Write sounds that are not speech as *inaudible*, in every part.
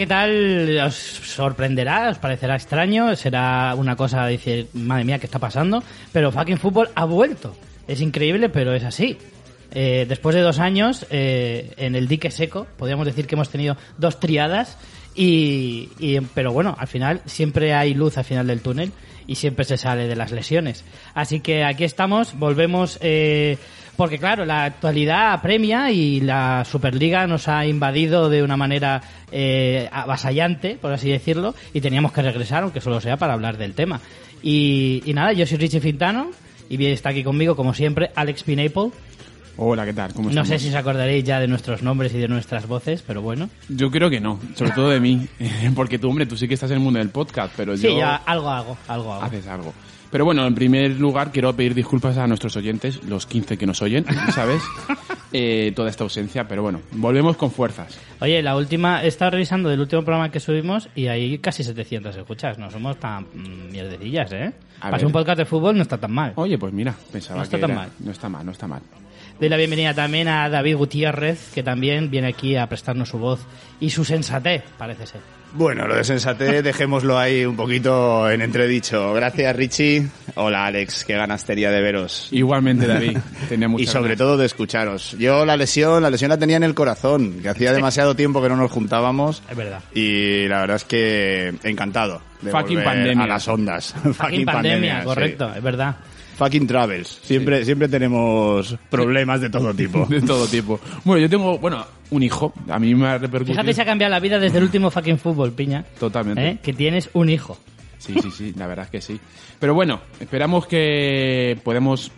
qué tal, os sorprenderá, os parecerá extraño, será una cosa de decir, madre mía, ¿qué está pasando? Pero fucking fútbol ha vuelto. Es increíble, pero es así. Eh, después de dos años eh, en el dique seco, podríamos decir que hemos tenido dos triadas, y, y- pero bueno, al final siempre hay luz al final del túnel y siempre se sale de las lesiones. Así que aquí estamos, volvemos, eh, porque claro, la actualidad apremia y la Superliga nos ha invadido de una manera eh, avasallante, por así decirlo, y teníamos que regresar, aunque solo sea para hablar del tema. Y, y nada, yo soy Richie Fintano y bien está aquí conmigo, como siempre, Alex Pineapple. Hola, ¿qué tal? ¿Cómo No sé si os acordaréis ya de nuestros nombres y de nuestras voces, pero bueno. Yo creo que no, sobre todo de mí. *laughs* Porque tú, hombre, tú sí que estás en el mundo del podcast, pero Sí, yo... ya algo hago, algo hago. Haces algo. Pero bueno, en primer lugar quiero pedir disculpas a nuestros oyentes, los 15 que nos oyen, *laughs* ¿sabes? Eh, toda esta ausencia, pero bueno, volvemos con fuerzas. Oye, la última, he estado revisando del último programa que subimos y hay casi 700 escuchas. No somos tan mm, mierdecillas, ¿eh? A Para ver. un podcast de fútbol no está tan mal. Oye, pues mira, pensaba No está que tan era- mal. No está mal, no está mal. Doy la bienvenida también a David Gutiérrez, que también viene aquí a prestarnos su voz y su sensatez, parece ser. Bueno, lo de sensatez *laughs* dejémoslo ahí un poquito en entredicho. Gracias, Richie. Hola, Alex. Qué ganas tenía de veros. Igualmente, David, *laughs* tenía Y sobre ganas. todo de escucharos. Yo la lesión, la lesión la tenía en el corazón, que hacía demasiado tiempo que no nos juntábamos. Es verdad. Y la verdad es que encantado de Fucking volver pandemia. a las ondas. Fucking pandemia, sí. correcto, es verdad. Fucking travels. Siempre, siempre tenemos problemas de todo tipo. *laughs* De todo tipo. Bueno, yo tengo, bueno, un hijo. A mí me ha repercutido. Fíjate si ha cambiado la vida desde el último fucking fútbol, piña. Totalmente. ¿Eh? Que tienes un hijo. Sí, sí, sí, la verdad es que sí. Pero bueno, esperamos que podemos,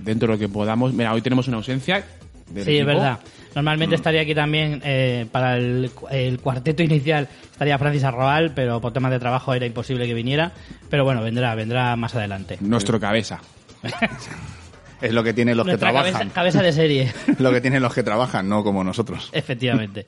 dentro de lo que podamos... Mira, hoy tenemos una ausencia. del Sí, es verdad. Normalmente estaría aquí también eh, para el, el cuarteto inicial estaría Francis Arrabal, pero por temas de trabajo era imposible que viniera. Pero bueno, vendrá, vendrá más adelante. Nuestro cabeza. *laughs* Es lo que tienen los que Nuestra cabeza, trabajan. cabeza de serie, *laughs* Lo que tienen los que trabajan, no como nosotros. efectivamente.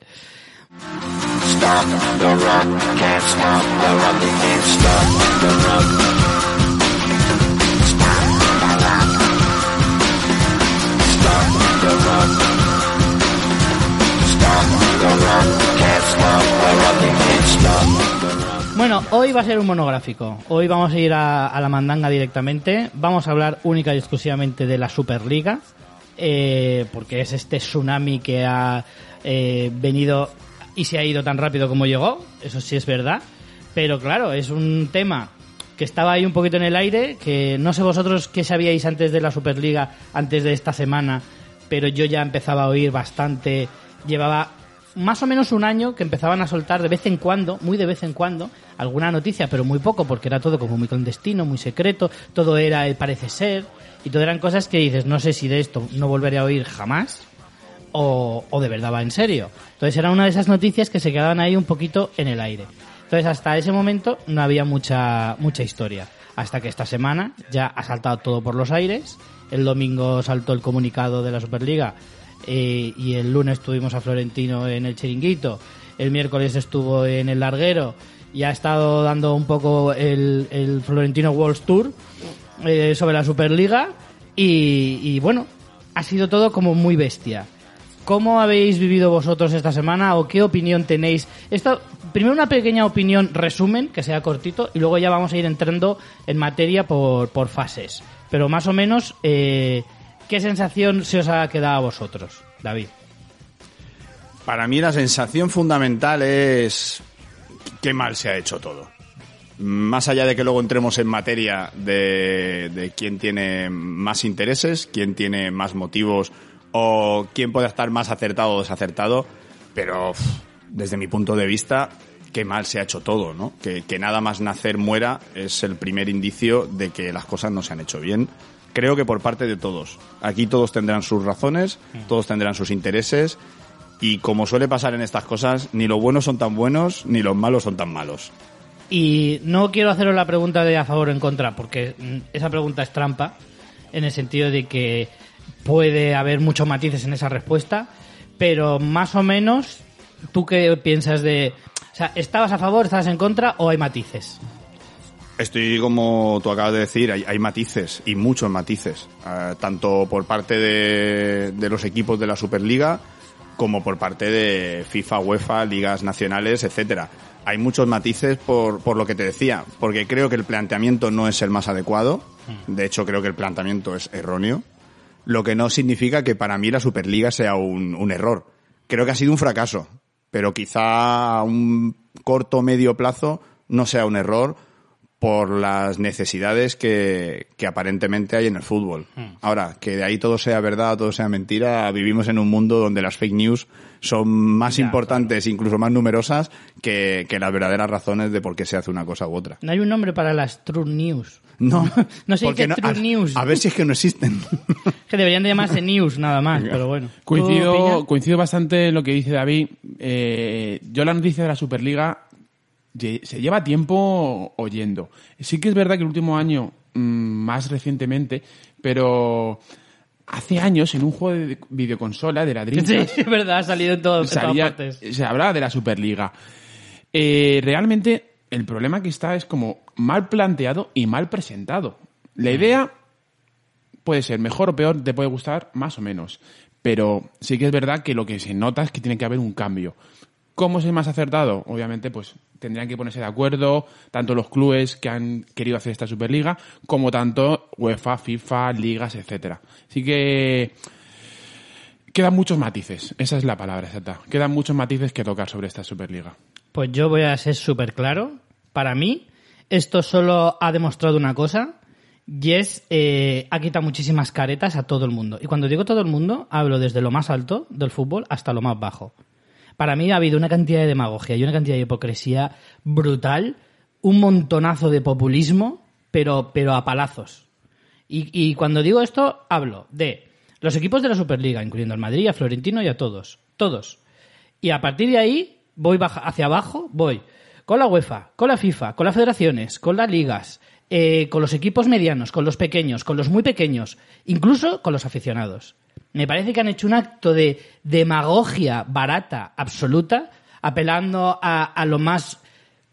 Bueno, hoy va a ser un monográfico. Hoy vamos a ir a, a la mandanga directamente. Vamos a hablar única y exclusivamente de la Superliga, eh, porque es este tsunami que ha eh, venido y se ha ido tan rápido como llegó. Eso sí es verdad. Pero claro, es un tema que estaba ahí un poquito en el aire, que no sé vosotros qué sabíais antes de la Superliga, antes de esta semana, pero yo ya empezaba a oír bastante, llevaba más o menos un año que empezaban a soltar de vez en cuando, muy de vez en cuando, alguna noticia, pero muy poco, porque era todo como muy clandestino, muy secreto, todo era el parece ser, y todo eran cosas que dices, no sé si de esto no volveré a oír jamás, o, o de verdad va en serio. Entonces era una de esas noticias que se quedaban ahí un poquito en el aire. Entonces hasta ese momento no había mucha, mucha historia. Hasta que esta semana ya ha saltado todo por los aires. El domingo saltó el comunicado de la Superliga eh, y el lunes tuvimos a Florentino en el chiringuito. El miércoles estuvo en el larguero y ha estado dando un poco el, Florentino World Tour eh, sobre la Superliga y, y bueno, ha sido todo como muy bestia. ¿Cómo habéis vivido vosotros esta semana o qué opinión tenéis? Esto, primero una pequeña opinión resumen, que sea cortito, y luego ya vamos a ir entrando en materia por, por fases. Pero más o menos, eh, ¿qué sensación se os ha quedado a vosotros, David? Para mí la sensación fundamental es qué mal se ha hecho todo. Más allá de que luego entremos en materia de, quién tiene más intereses, quién tiene más motivos o quién puede estar más acertado o desacertado, pero desde mi punto de vista, qué mal se ha hecho todo, ¿no? Que nada más nacer muera es el primer indicio de que las cosas no se han hecho bien. Creo que por parte de todos. Aquí todos tendrán sus razones, todos tendrán sus intereses y como suele pasar en estas cosas, ni los buenos son tan buenos, ni los malos son tan malos. Y no quiero haceros la pregunta de a favor o en contra, porque mm, esa pregunta es trampa, en el sentido de que puede haber muchos matices en esa respuesta, pero más o menos, ¿tú qué piensas de... O sea, ¿estabas a favor, estabas en contra o hay matices? Estoy como tú acabas de decir, hay, hay matices y muchos matices, eh, tanto por parte de, de los equipos de la Superliga como por parte de FIFA, UEFA, ligas nacionales, etcétera. Hay muchos matices por, por lo que te decía, porque creo que el planteamiento no es el más adecuado. De hecho, creo que el planteamiento es erróneo. Lo que no significa que para mí la Superliga sea un, un error. Creo que ha sido un fracaso, pero quizá a un corto o medio plazo no sea un error por las necesidades que, que aparentemente hay en el fútbol. Ahora, que de ahí todo sea verdad todo sea mentira, vivimos en un mundo donde las fake news son más Ya, importantes, incluso más numerosas, que, que las verdaderas razones de por qué se hace una cosa u otra. No hay un nombre para las True News. No, *laughs* No porque dice True a, News. a ver si es que no existen. *laughs* Que deberían de llamarse News nada más, pero bueno. ¿Tú, Coincido, coincido bastante en lo que dice David. Eh, yo la noticia de la Superliga se lleva tiempo oyendo. Sí que es verdad que el último año, mm, más recientemente, pero hace años en un juego de videoconsola de *laughs* Sí, ladrillos es verdad, ha salido en, todo, en todas salía- partes. se hablaba de la Superliga. Eh, realmente el problema que está es como mal planteado y mal presentado. La idea puede ser mejor o peor, te puede gustar más o menos. Pero sí que es verdad que lo que se nota es que tiene que haber un cambio. ¿Cómo es el más acertado? Obviamente, pues tendrían que ponerse de acuerdo tanto los clubes que han querido hacer esta Superliga como tanto UEFA, FIFA, ligas, etcétera. Así que quedan muchos matices. Esa es la palabra exacta. Quedan muchos matices que tocar sobre esta Superliga. Pues yo voy a ser súper claro. Para mí, esto solo ha demostrado una cosa. Y es, eh, ha quitado muchísimas caretas a todo el mundo. Y cuando digo todo el mundo, hablo desde lo más alto del fútbol hasta lo más bajo. Para mí ha habido una cantidad de demagogia y una cantidad de hipocresía brutal, un montonazo de populismo, pero, pero a palazos. Y, cuando digo esto, hablo de los equipos de la Superliga, incluyendo al Madrid, a Florentino y a todos. Todos. Y a partir de ahí, voy baja- hacia abajo, voy con la UEFA, con la FIFA, con las federaciones, con las ligas, eh, con los equipos medianos, con los pequeños, con los muy pequeños, incluso con los aficionados. Me parece que han hecho un acto de demagogia barata, absoluta, apelando a, a lo más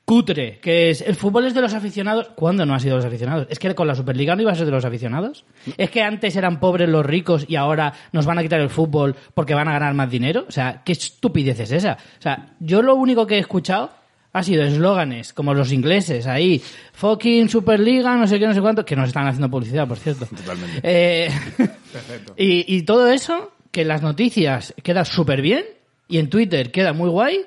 cutre, que es el fútbol es de los aficionados. ¿Cuándo no ha sido de los aficionados? ¿Es que con la Superliga no iba a ser de los aficionados? ¿Es que antes eran pobres los ricos y ahora nos van a quitar el fútbol porque van a ganar más dinero? O sea, ¿qué estupidez es esa? O sea, yo lo único que he escuchado ha sido eslóganes como los ingleses ahí, fucking Superliga, no sé qué, no sé cuánto, que nos están haciendo publicidad, por cierto. *laughs* Totalmente. Eh, *laughs* y, y todo eso, que en las noticias queda súper bien y en Twitter queda muy guay,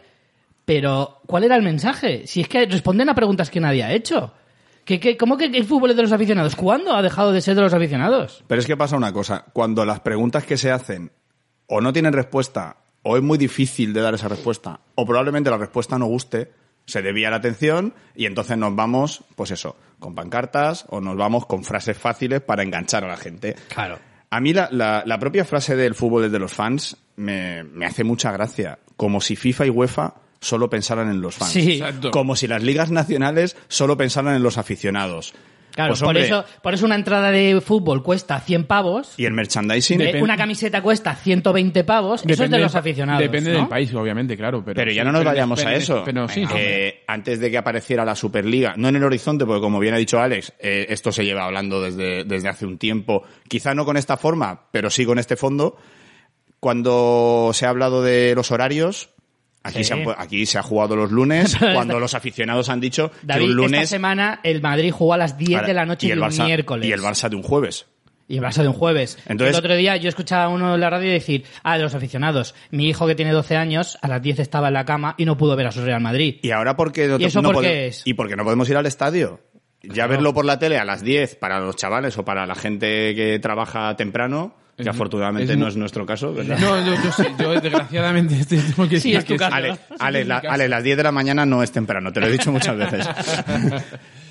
pero ¿cuál era el mensaje? Si es que responden a preguntas que nadie ha hecho. ¿Qué, qué, ¿Cómo que el fútbol es de los aficionados? ¿Cuándo ha dejado de ser de los aficionados? Pero es que pasa una cosa, cuando las preguntas que se hacen o no tienen respuesta, o es muy difícil de dar esa respuesta, o probablemente la respuesta no guste, se desvía la atención y entonces nos vamos, pues eso, con pancartas o nos vamos con frases fáciles para enganchar a la gente. Claro. A mí la, la- la propia frase del fútbol es de los fans me, me hace mucha gracia, como si FIFA y UEFA solo pensaran en los fans. Sí. Exacto. Como si las ligas nacionales solo pensaran en los aficionados. Claro, Pues, por, hombre, eso, por eso una entrada de fútbol cuesta 100 pavos, Y el merchandising... eh, una camiseta cuesta 120 pavos, eso es de los aficionados. Depende ¿no? del país, obviamente, claro. Pero, Pero ya sí, no nos pero- vayamos a eso. Pero sí, Eh, antes de que apareciera la Superliga, no en el horizonte, porque como bien ha dicho Alex, eh, esto se lleva hablando desde, desde hace un tiempo, quizá no con esta forma, pero sí con este fondo. Cuando se ha hablado de los horarios, aquí, Sí. se, han aquí se ha jugado los lunes, *laughs* cuando los aficionados han dicho David, que un lunes... esta semana el Madrid jugó a las 10 para- de la noche y de el un Barça- miércoles. Y el Barça de un jueves. Y el Barça de un jueves. Entonces- el otro día yo escuchaba a uno en la radio decir, ah, de los aficionados, mi hijo que tiene 12 años, a las 10 estaba en la cama y no pudo ver a su Real Madrid. ¿Y ahora por qué no, ¿Y eso no por qué pode- es? ¿Y por qué no podemos ir al estadio? Ya verlo por la tele a las 10 para los chavales o para la gente que trabaja temprano, que Es- afortunadamente es no es nuestro caso, ¿verdad? No, yo, yo sé, yo desgraciadamente tengo que Sí, es tu que caso. Ale, Sí, Ale, la-. Ale, las 10 de la mañana no es temprano, te lo he dicho muchas veces. *laughs*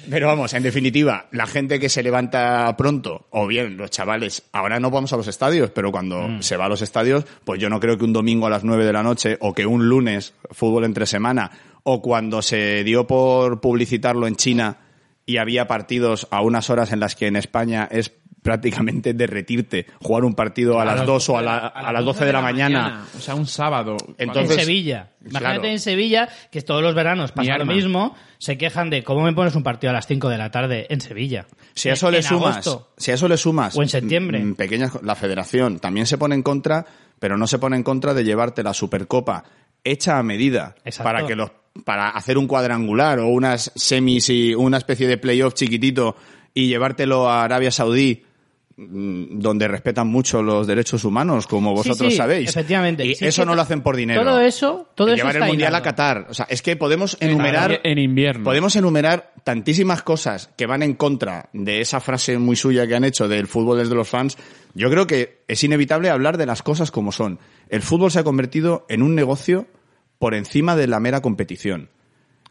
Pero vamos, en definitiva, la gente que se levanta pronto, o bien los chavales, ahora no vamos a los estadios, pero cuando Mm. se va a los estadios, pues yo no creo que un domingo a las 9 de la noche, o que un lunes, fútbol entre semana, o cuando se dio por publicitarlo en China y había partidos a unas horas en las que en España es prácticamente derretirte jugar un partido a las 2 o a, la- a las 12 de la mañana. O sea, un sábado. Entonces- en Sevilla. Imagínate claro. en Sevilla, que todos los veranos pasa lo arma. mismo, se quejan de cómo me pones un partido a las 5 de la tarde en Sevilla. Si a eso En- le en sumas, agosto. si a eso le sumas O en septiembre. pequeñas la federación también se pone en contra pero no se pone en contra de llevarte la Supercopa hecha a medida Exacto. para que los para hacer un cuadrangular o unas semis y una especie de playoff chiquitito y llevártelo a Arabia Saudí donde respetan mucho los derechos humanos, como vosotros Sí, sí, sabéis. efectivamente. Y Sí, eso no lo hacen por dinero. todo eso- todo Y eso llevar está el mundial a. Qatar. O sea, es que podemos enumerar en invierno. Podemos enumerar tantísimas cosas que van en contra de esa frase muy suya que han hecho del fútbol es de los fans. Yo creo que es inevitable hablar de las cosas como son. El fútbol se ha convertido en un negocio por encima de la mera competición.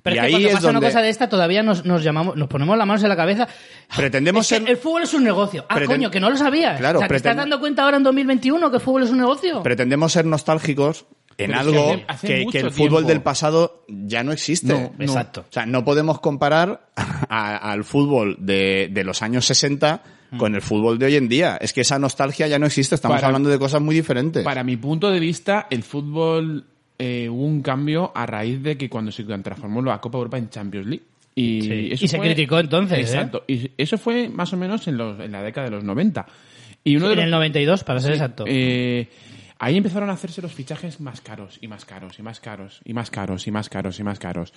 Pero y es que ahí cuando es pasa una cosa de esta todavía nos, nos llamamos, nos ponemos las manos en la cabeza. Pretendemos Es que ser- el fútbol es un negocio. Ah, coño, que no lo sabías. Claro, o sea, ¿te estás dando cuenta ahora en 2021 que el fútbol es un negocio? pretendemos ser nostálgicos en Pero algo hace- hace que, el tiempo. fútbol del pasado ya no existe. No, no. Exacto. O sea, no podemos comparar *laughs* al fútbol de, de los años 60 con el fútbol de hoy en día. Es que esa nostalgia ya no existe. Estamos Para- hablando de cosas muy diferentes. Para mi punto de vista, el fútbol eh, hubo un cambio a raíz de que cuando se transformó la Copa Europa en Champions League. Y, Sí. eso Y se fue- criticó entonces, ¿eh? Exacto. Y eso fue más o menos en, los- en la década de los 90. Y uno de en los- el 92, para ser exacto. eh, ahí empezaron a hacerse los fichajes más caros y más caros y más caros y más caros y más caros y más caros.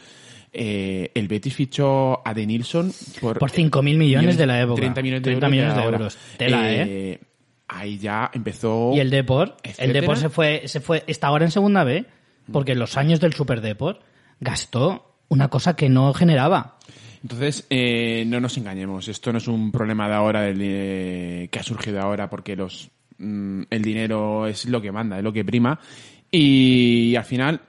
Eh, el Betis fichó a De Nilsson por, Por 5.000 millones de la época. 30 millones de 30 euros. millones de. Tela, ¿eh? Ahí ya empezó. Y el Deport, el. Deport se fue, se fue, está ahora en segunda B, porque en los años del Super Deport gastó una cosa que no generaba. Entonces, eh, no nos engañemos. Esto no es un problema de ahora, del, eh, que ha surgido ahora, porque los mm, el dinero es lo que manda, es lo que prima. Y al final,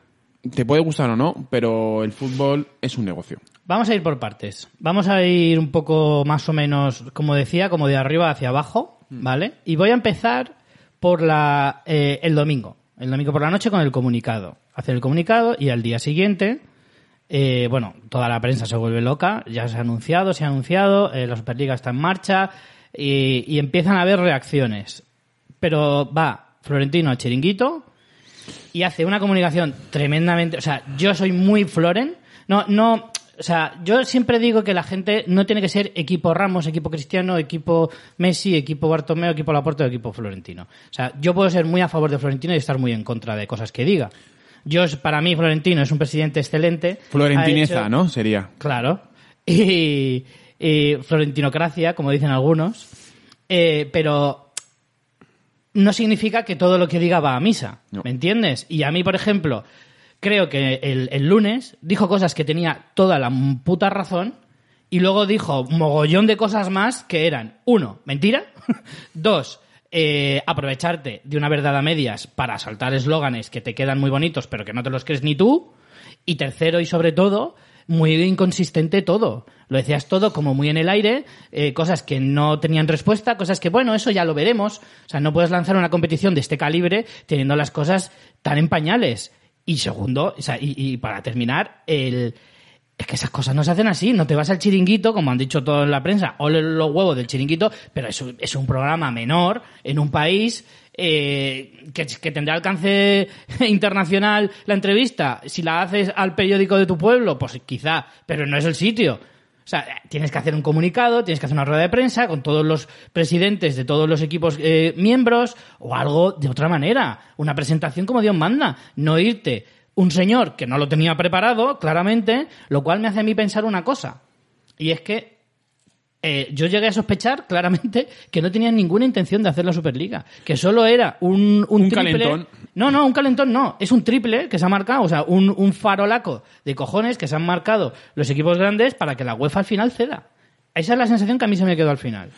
te puede gustar o no, pero el fútbol es un negocio. Vamos a ir por partes. Vamos a ir un poco más o menos, como decía, como de arriba hacia abajo, ¿vale? Y voy a empezar por la, eh, el domingo. El domingo por la noche con el comunicado. Hacer el comunicado y al día siguiente, eh, bueno, toda la prensa se vuelve loca. Ya se ha anunciado, se ha anunciado, eh, la Superliga está en marcha y, empiezan a haber reacciones. Pero va Florentino a Chiringuito y hace una comunicación tremendamente. O sea, yo soy muy Floren. No, no. O sea, yo siempre digo que la gente no tiene que ser equipo Ramos, equipo Cristiano, equipo Messi, equipo Bartomeu, equipo Laporte o equipo Florentino. O sea, yo puedo ser muy a favor de Florentino y estar muy en contra de cosas que diga. Yo, para mí, Florentino es un presidente excelente. Florentineza, hecho- ¿no? Sería. Claro. *laughs* Y, y florentinocracia, como dicen algunos. Eh, pero no significa que todo lo que diga va a misa. No. ¿Me entiendes? Y a mí, por ejemplo, creo que el, el lunes dijo cosas que tenía toda la puta razón y luego dijo mogollón de cosas más que eran, uno, mentira, *laughs* dos, eh, aprovecharte de una verdad a medias para saltar eslóganes que te quedan muy bonitos pero que no te los crees ni tú, y tercero y sobre todo, muy inconsistente todo. Lo decías todo como muy en el aire, eh, cosas que no tenían respuesta, cosas que, bueno, eso ya lo veremos. O sea, no puedes lanzar una competición de este calibre teniendo las cosas tan en pañales. Y segundo, o sea, y, y para terminar, el... Es que esas cosas no se hacen así, no te vas al chiringuito, como han dicho todos en la prensa, ole los huevos del chiringuito, pero es, un- es un programa menor en un país eh, que, que tendrá alcance *laughs* internacional la entrevista. Si la haces al periódico de tu pueblo, pues quizá, pero no es el sitio. O sea, tienes que hacer un comunicado, tienes que hacer una rueda de prensa con todos los presidentes de todos los equipos eh, miembros o algo de otra manera. Una presentación como Dios manda. No irte un señor que no lo tenía preparado, claramente, lo cual me hace a mí pensar una cosa. Y es que eh, yo llegué a sospechar *laughs* claramente que no tenían ninguna intención de hacer la Superliga. Que solo era un, un, Un triple. calentón. No, no, un calentón no. Es un triple que se ha marcado, o sea, un, un farolaco de cojones que se han marcado los equipos grandes para que la UEFA al final ceda. Esa es la sensación que a mí se me quedó al final.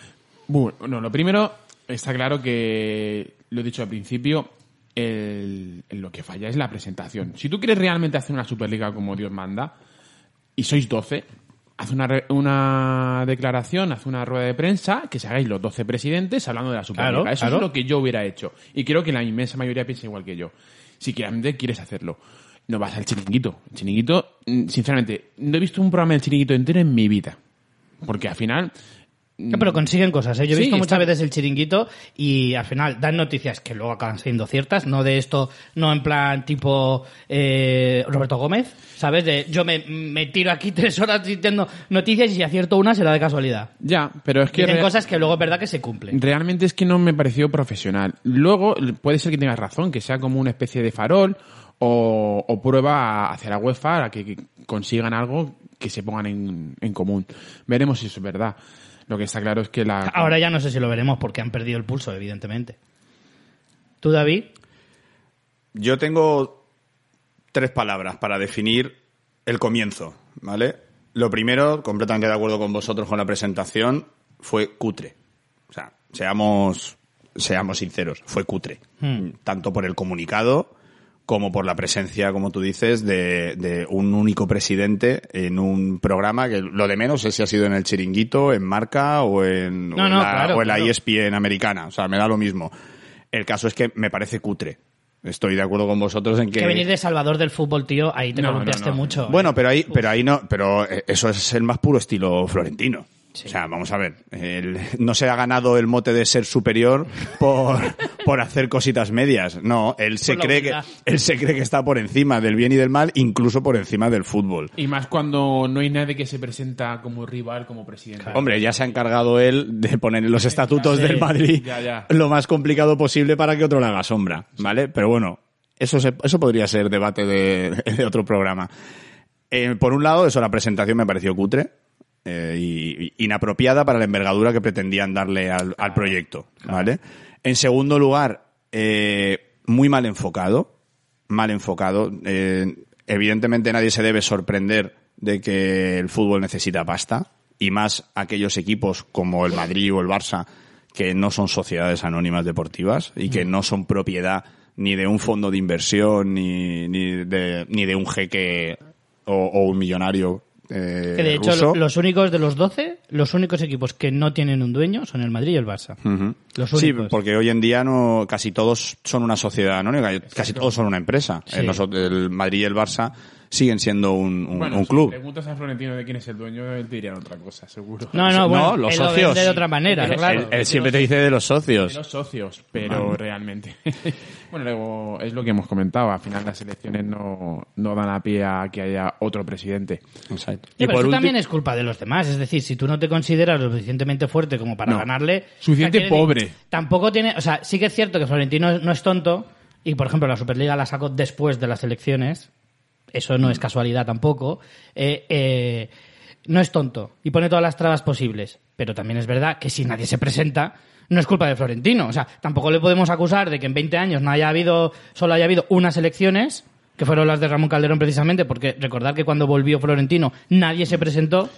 Bueno, no, lo primero, está claro que, lo he dicho al principio, el- lo que falla es la presentación. Si tú quieres realmente hacer una Superliga como Dios manda, y sois 12, haz una, una declaración, haz una rueda de prensa, que se hagáis los 12 presidentes hablando de la Superliga. Claro, Eso claro. es lo que yo hubiera hecho. Y creo que la inmensa mayoría piensa igual que yo. Si realmente quieres hacerlo. No vas al chiringuito. El chiringuito, mm, sinceramente, no he visto un programa del chiringuito entero en mi vida. Porque al final No, pero consiguen cosas, ¿eh? Yo he Sí, visto está- muchas veces el chiringuito y al final dan noticias que luego acaban siendo ciertas, no de esto, no en plan tipo eh, Roberto Gómez, ¿sabes? De yo me, me tiro aquí *laughs* tres horas diciendo noticias y si acierto una será de casualidad. Ya, pero es que Dicen cosas que luego es verdad que se cumplen. realmente es que no me pareció profesional. Luego, puede ser que tengas razón, que sea como una especie de farol o, o prueba hacia la UEFA a que, que consigan algo que se pongan en, en común. Veremos si eso es verdad. Lo que está claro es que la... Ahora ya no sé si lo veremos porque han perdido el pulso, evidentemente. ¿Tú, David? Yo tengo tres palabras para definir el comienzo, ¿vale? Lo primero, completamente de acuerdo con vosotros con la presentación, fue cutre. O sea, seamos, seamos sinceros, fue cutre. Tanto por el comunicado como por la presencia, como tú dices, de, de un único presidente en un programa que lo de menos es si ha sido en el chiringuito, en Marca o en, No, o en no, la, claro, o en la claro. ESPN americana. O sea, me da lo mismo. El caso es que me parece cutre. Estoy de acuerdo con vosotros en que... Que venir de Salvador del fútbol, tío, ahí te No, mucho. ¿eh? Bueno, pero ahí, pero ahí no, pero eh, eso es el más puro estilo florentino. O sea, vamos a ver, él no se ha ganado el mote de ser superior por, *laughs* por hacer cositas medias. No, él se cree que, él se cree que está por encima del bien y del mal, incluso por encima del fútbol. Y más cuando no hay nadie que se presenta como rival, como presidente. Hombre, ya se ha encargado él de poner en los estatutos del Madrid Ya, ya. lo más complicado posible para que otro le haga sombra, ¿vale? Pero bueno, eso, se- eso podría ser debate de, *laughs* de otro programa. Eh, por un lado, eso, la presentación me pareció cutre eh, y, y inapropiada para la envergadura que pretendían darle al, al proyecto, ¿vale? En segundo lugar, eh, muy mal enfocado, mal enfocado. Eh, evidentemente nadie se debe sorprender de que el fútbol necesita pasta y más aquellos equipos como el Madrid o el Barça que no son sociedades anónimas deportivas y que no son propiedad ni de un fondo de inversión ni, ni, de, ni de un jeque o, o un millonario eh, Que de hecho, ruso. los únicos de los 12, los únicos equipos que no tienen un dueño son el Madrid y el Barça. Los Sí, porque hoy en día no casi todos son una sociedad anónima, casi todos son una empresa. Sí. Eh, el Madrid y el Barça siguen siendo un, un- Bueno, un si club. preguntas a Florentino de quién es el dueño, él te dirían otra cosa, seguro. No, no, No, bueno, los él lo socios. vende de otra manera, Él- claro. Él, él siempre te dice de los De socios. los socios, pero realmente. *laughs* bueno, luego es lo que hemos comentado. Al final las elecciones no, no dan a pie a que haya otro presidente. Exacto. Sí, pero por eso también es culpa de los demás. Es decir, si tú no te consideras lo suficientemente fuerte como para No. ganarle. Suficiente o sea, quiere pobre. decir, tampoco tiene. O sea, sí que es cierto que Florentino no es tonto. Y por ejemplo, la Superliga la sacó después de las elecciones. Eso no es casualidad tampoco. Eh, eh, no es tonto y pone todas las trabas posibles. Pero también es verdad que si nadie se presenta, no es culpa de Florentino. O sea, tampoco le podemos acusar de que en 20 años no haya habido, solo haya habido unas elecciones, que fueron las de Ramón Calderón precisamente, porque recordar que cuando volvió Florentino nadie se presentó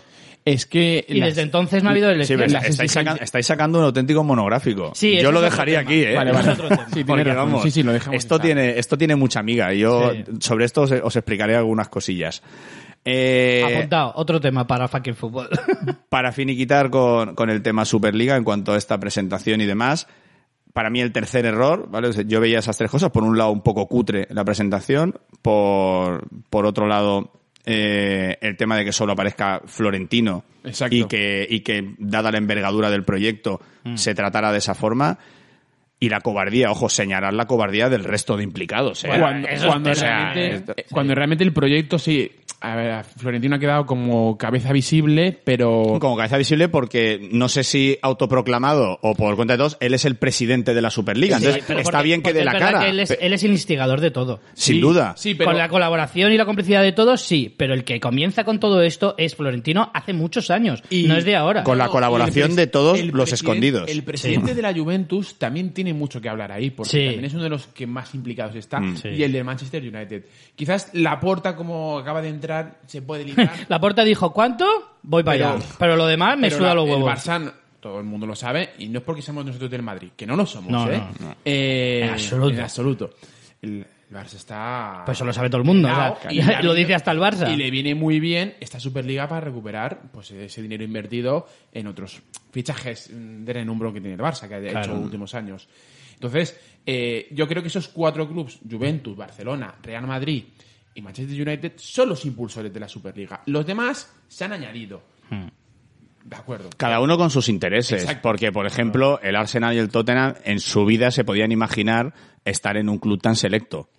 Es que. y las- desde entonces no ha habido Sí, elecciones. pero estáis, saca- estáis sacando un auténtico monográfico. Sí, Yo lo dejaría aquí, ¿eh? Vale, vale. *laughs* Sí, tiene razón. vamos, Sí, sí, lo dejamos esto tiene, esto tiene mucha amiga yo Sí. sobre esto os, os explicaré algunas cosillas. Eh, Apuntado, otro tema para fucking fútbol. *laughs* para finiquitar con, con el tema Superliga en cuanto a esta presentación y demás, para mí el tercer error, ¿vale? Yo veía esas tres cosas. Por un lado, un poco cutre la presentación. Por, por otro lado, eh, el tema de que solo aparezca Florentino Exacto. y que, y que, dada la envergadura del proyecto, Mm. se tratara de esa forma. Y la cobardía, ojo, señalar la cobardía del resto de implicados. ¿eh? cuando, cuando realmente, esto- cuando realmente el proyecto sí. A ver, Florentino ha quedado como cabeza visible, pero. Como cabeza visible porque no sé si autoproclamado o por cuenta de todos, él es el presidente de la Superliga. Sí, Entonces está porque- bien que dé la cara. que Él es, él es el instigador de todo. Sin Sí, duda. Sí, pero. Con la colaboración y la complicidad de todos, sí, pero el que comienza con todo esto es Florentino hace muchos años, Y- no es de ahora. Con la colaboración de todos los escondidos. El presidente de la Juventus también tiene mucho que hablar ahí, porque Sí. también es uno de los que más implicados está. Sí. Y el de Manchester United. Quizás la porta, como acaba de entrar, se puede limitar. *laughs* La porta dijo, ¿cuánto? Voy para allá. Pero lo demás me suda la- los El huevos. Barça, todo el mundo lo sabe, y no es porque seamos nosotros del Madrid, que no lo somos, No, ¿eh? no, no. Eh, En absoluto. En absoluto. El, el Barça está... Pues eso lo sabe todo el mundo, o sea, y *laughs* le lo viene- dice hasta el Barça. Y le viene muy bien esta Superliga para recuperar pues ese dinero invertido en otros fichajes de renombre que tiene el Barça, que ha Claro. hecho en los últimos años. Entonces, eh, yo creo que esos cuatro clubes, Juventus, Barcelona, Real Madrid y Manchester United, son los impulsores de la Superliga. Los demás se han añadido. De acuerdo. Cada uno con sus intereses. Exacto. Porque, por ejemplo, el Arsenal y el Tottenham en su vida se podían imaginar estar en un club tan selecto.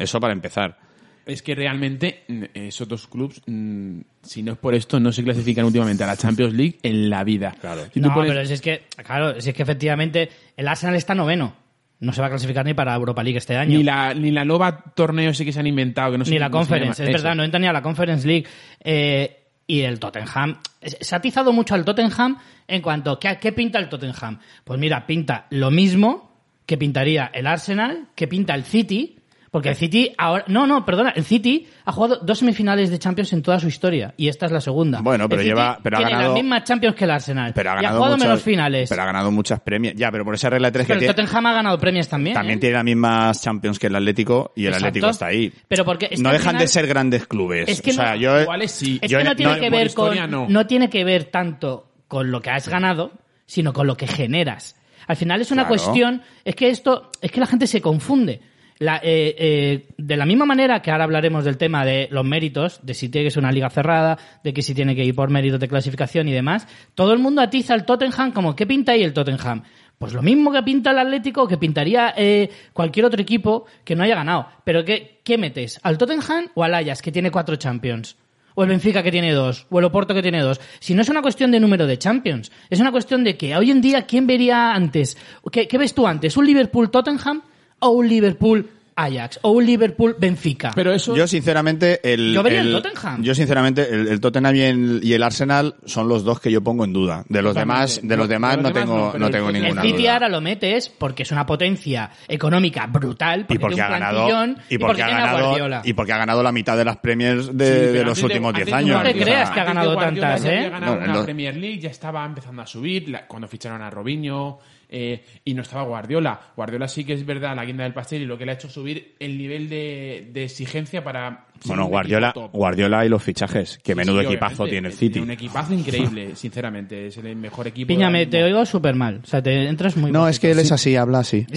Eso para empezar. Es que realmente mm, esos dos clubes, mm, si no es por esto, no se clasifican últimamente a la Champions League en la vida. Claro. Si no, pones- pero si es que, claro, si es que efectivamente el Arsenal está noveno. No se va a clasificar ni para Europa League este año. ni la ni la nueva torneo sí que se han inventado que no sé ni la Conference, es Eso. verdad, no entra ni a la Conference League. Eh, y el Tottenham, se ha atizado mucho al Tottenham en cuanto a qué pinta el Tottenham. Pues mira, pinta lo mismo que pintaría el Arsenal, que pinta el City, porque el City ahora, no, no, perdona, el City ha jugado dos semifinales de Champions en toda su historia y esta es la segunda. Bueno, pero El City lleva- pero ha tiene ganado- las mismas Champions que el Arsenal Pero ha y ha ganado jugado muchas, menos finales. Pero ha ganado muchas premias. Ya, pero por esa regla de tres que Pero el tiene, Tottenham ha ganado premios también. también ¿eh? tiene las mismas Champions que el Atlético y el Exacto. Atlético está ahí. Pero porque es que no dejan final- de ser grandes clubes. Es que o sea, no- yo, Iguales sí. Es yo que no en- tiene no- que ver con, no. no. tiene que ver tanto con lo que has ganado, sino con lo que generas. Al final es una Claro. cuestión, es que esto, es que la gente se confunde. La, eh, eh, de la misma manera que ahora hablaremos del tema de los méritos, de si tiene que ser una liga cerrada, de que si tiene que ir por méritos de clasificación y demás, todo el mundo atiza al Tottenham como ¿qué pinta ahí el Tottenham? Pues lo mismo que pinta el Atlético, que pintaría eh, cualquier otro equipo que no haya ganado. Pero ¿qué, ¿qué metes? ¿Al Tottenham o al Ajax, que tiene cuatro Champions? O el Benfica que tiene dos, o el Oporto que tiene dos. Si no es una cuestión de número de Champions, es una cuestión de que hoy en día, ¿quién vería antes? ¿Qué, qué ves tú antes? ¿Un Liverpool-Tottenham o un Liverpool-Ajax? ¿O un Liverpool-Benfica? Pero eso Yo sinceramente el Yo vería el Tottenham. Yo sinceramente el, el Tottenham y el, y el Arsenal son los dos que yo pongo en duda. De los demás, de los No, demás de no los demás tengo no, no el tengo Tottenham- el ninguna City duda. ahora lo metes porque es una potencia económica brutal, porque, y porque tiene ha un ganado plantillón y porque ha tiene a ganado y porque ha ganado la mitad de las premiers de, Sí, de los últimos antes 10 de años. No te creas que ha ganado tantas, ¿eh? ganado No, una no. Premier League, ya estaba empezando a subir la- cuando ficharon a Robinho eh, y no estaba Guardiola. Guardiola sí que es verdad la guinda del pastel y lo que le ha hecho subir el nivel de, de exigencia para Bueno, Guardiola. Guardiola y los fichajes, que Sí, menudo sí, equipazo tiene el City. Tiene un equipazo increíble, *laughs* sinceramente. Es el mejor equipo. Piña, ahora me mismo. te oigo súper mal. O sea, te entras muy No, es que él es así, habla así. *laughs*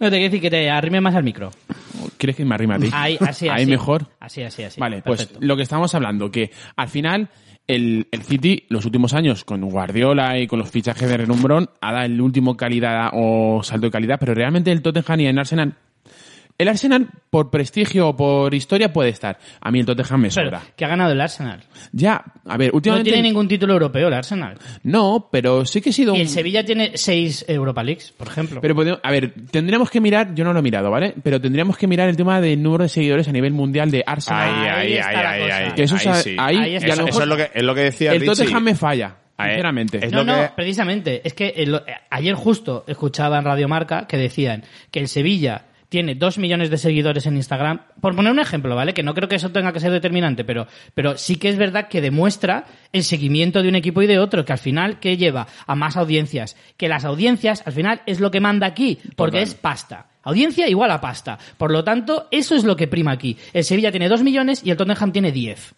No, te quiero decir que te arrime más al micro. ¿Quieres que me arrime a ti? Ahí, así, así. Ahí mejor. Así, así, así. Vale, pues lo que estábamos hablando, que al final el, el City, los últimos años, con Guardiola y con los fichajes de renombrón, ha dado el último calidad o salto de calidad, pero realmente el Tottenham y el Arsenal... El Arsenal, por prestigio o por historia, puede estar. A mí el Tottenham me Pero, sobra. que ha ganado el Arsenal. Ya, a ver, No últimamente... tiene ningún título europeo el Arsenal. No, pero sí que he sido... Y el un- Sevilla tiene seis Europa Leagues, por ejemplo. Pero podemos- a ver, tendríamos que mirar, yo no lo he mirado, ¿vale? Pero tendríamos que mirar el tema del número de seguidores a nivel mundial de Arsenal. Ahí, Ahí ahí, está ahí, la ahí, cosa. ahí. Que eso es sí. ahí, está. lo Eso, es lo que es lo que decía el Richie. Tottenham me falla, sinceramente. Es no, lo no, que- precisamente. Es que el- ayer justo escuchaba en Radio Marca que decían que el Sevilla tiene dos millones de seguidores en Instagram. Por poner un ejemplo, ¿vale? Que no creo que eso tenga que ser determinante, pero, pero sí que es verdad que demuestra el seguimiento de un equipo y de otro, que al final, que lleva a más audiencias? Que las audiencias, al final, es lo que manda aquí, porque es pasta. Audiencia igual a pasta. Por lo tanto, eso es lo que prima aquí. El Sevilla tiene dos millones y el Tottenham tiene diez.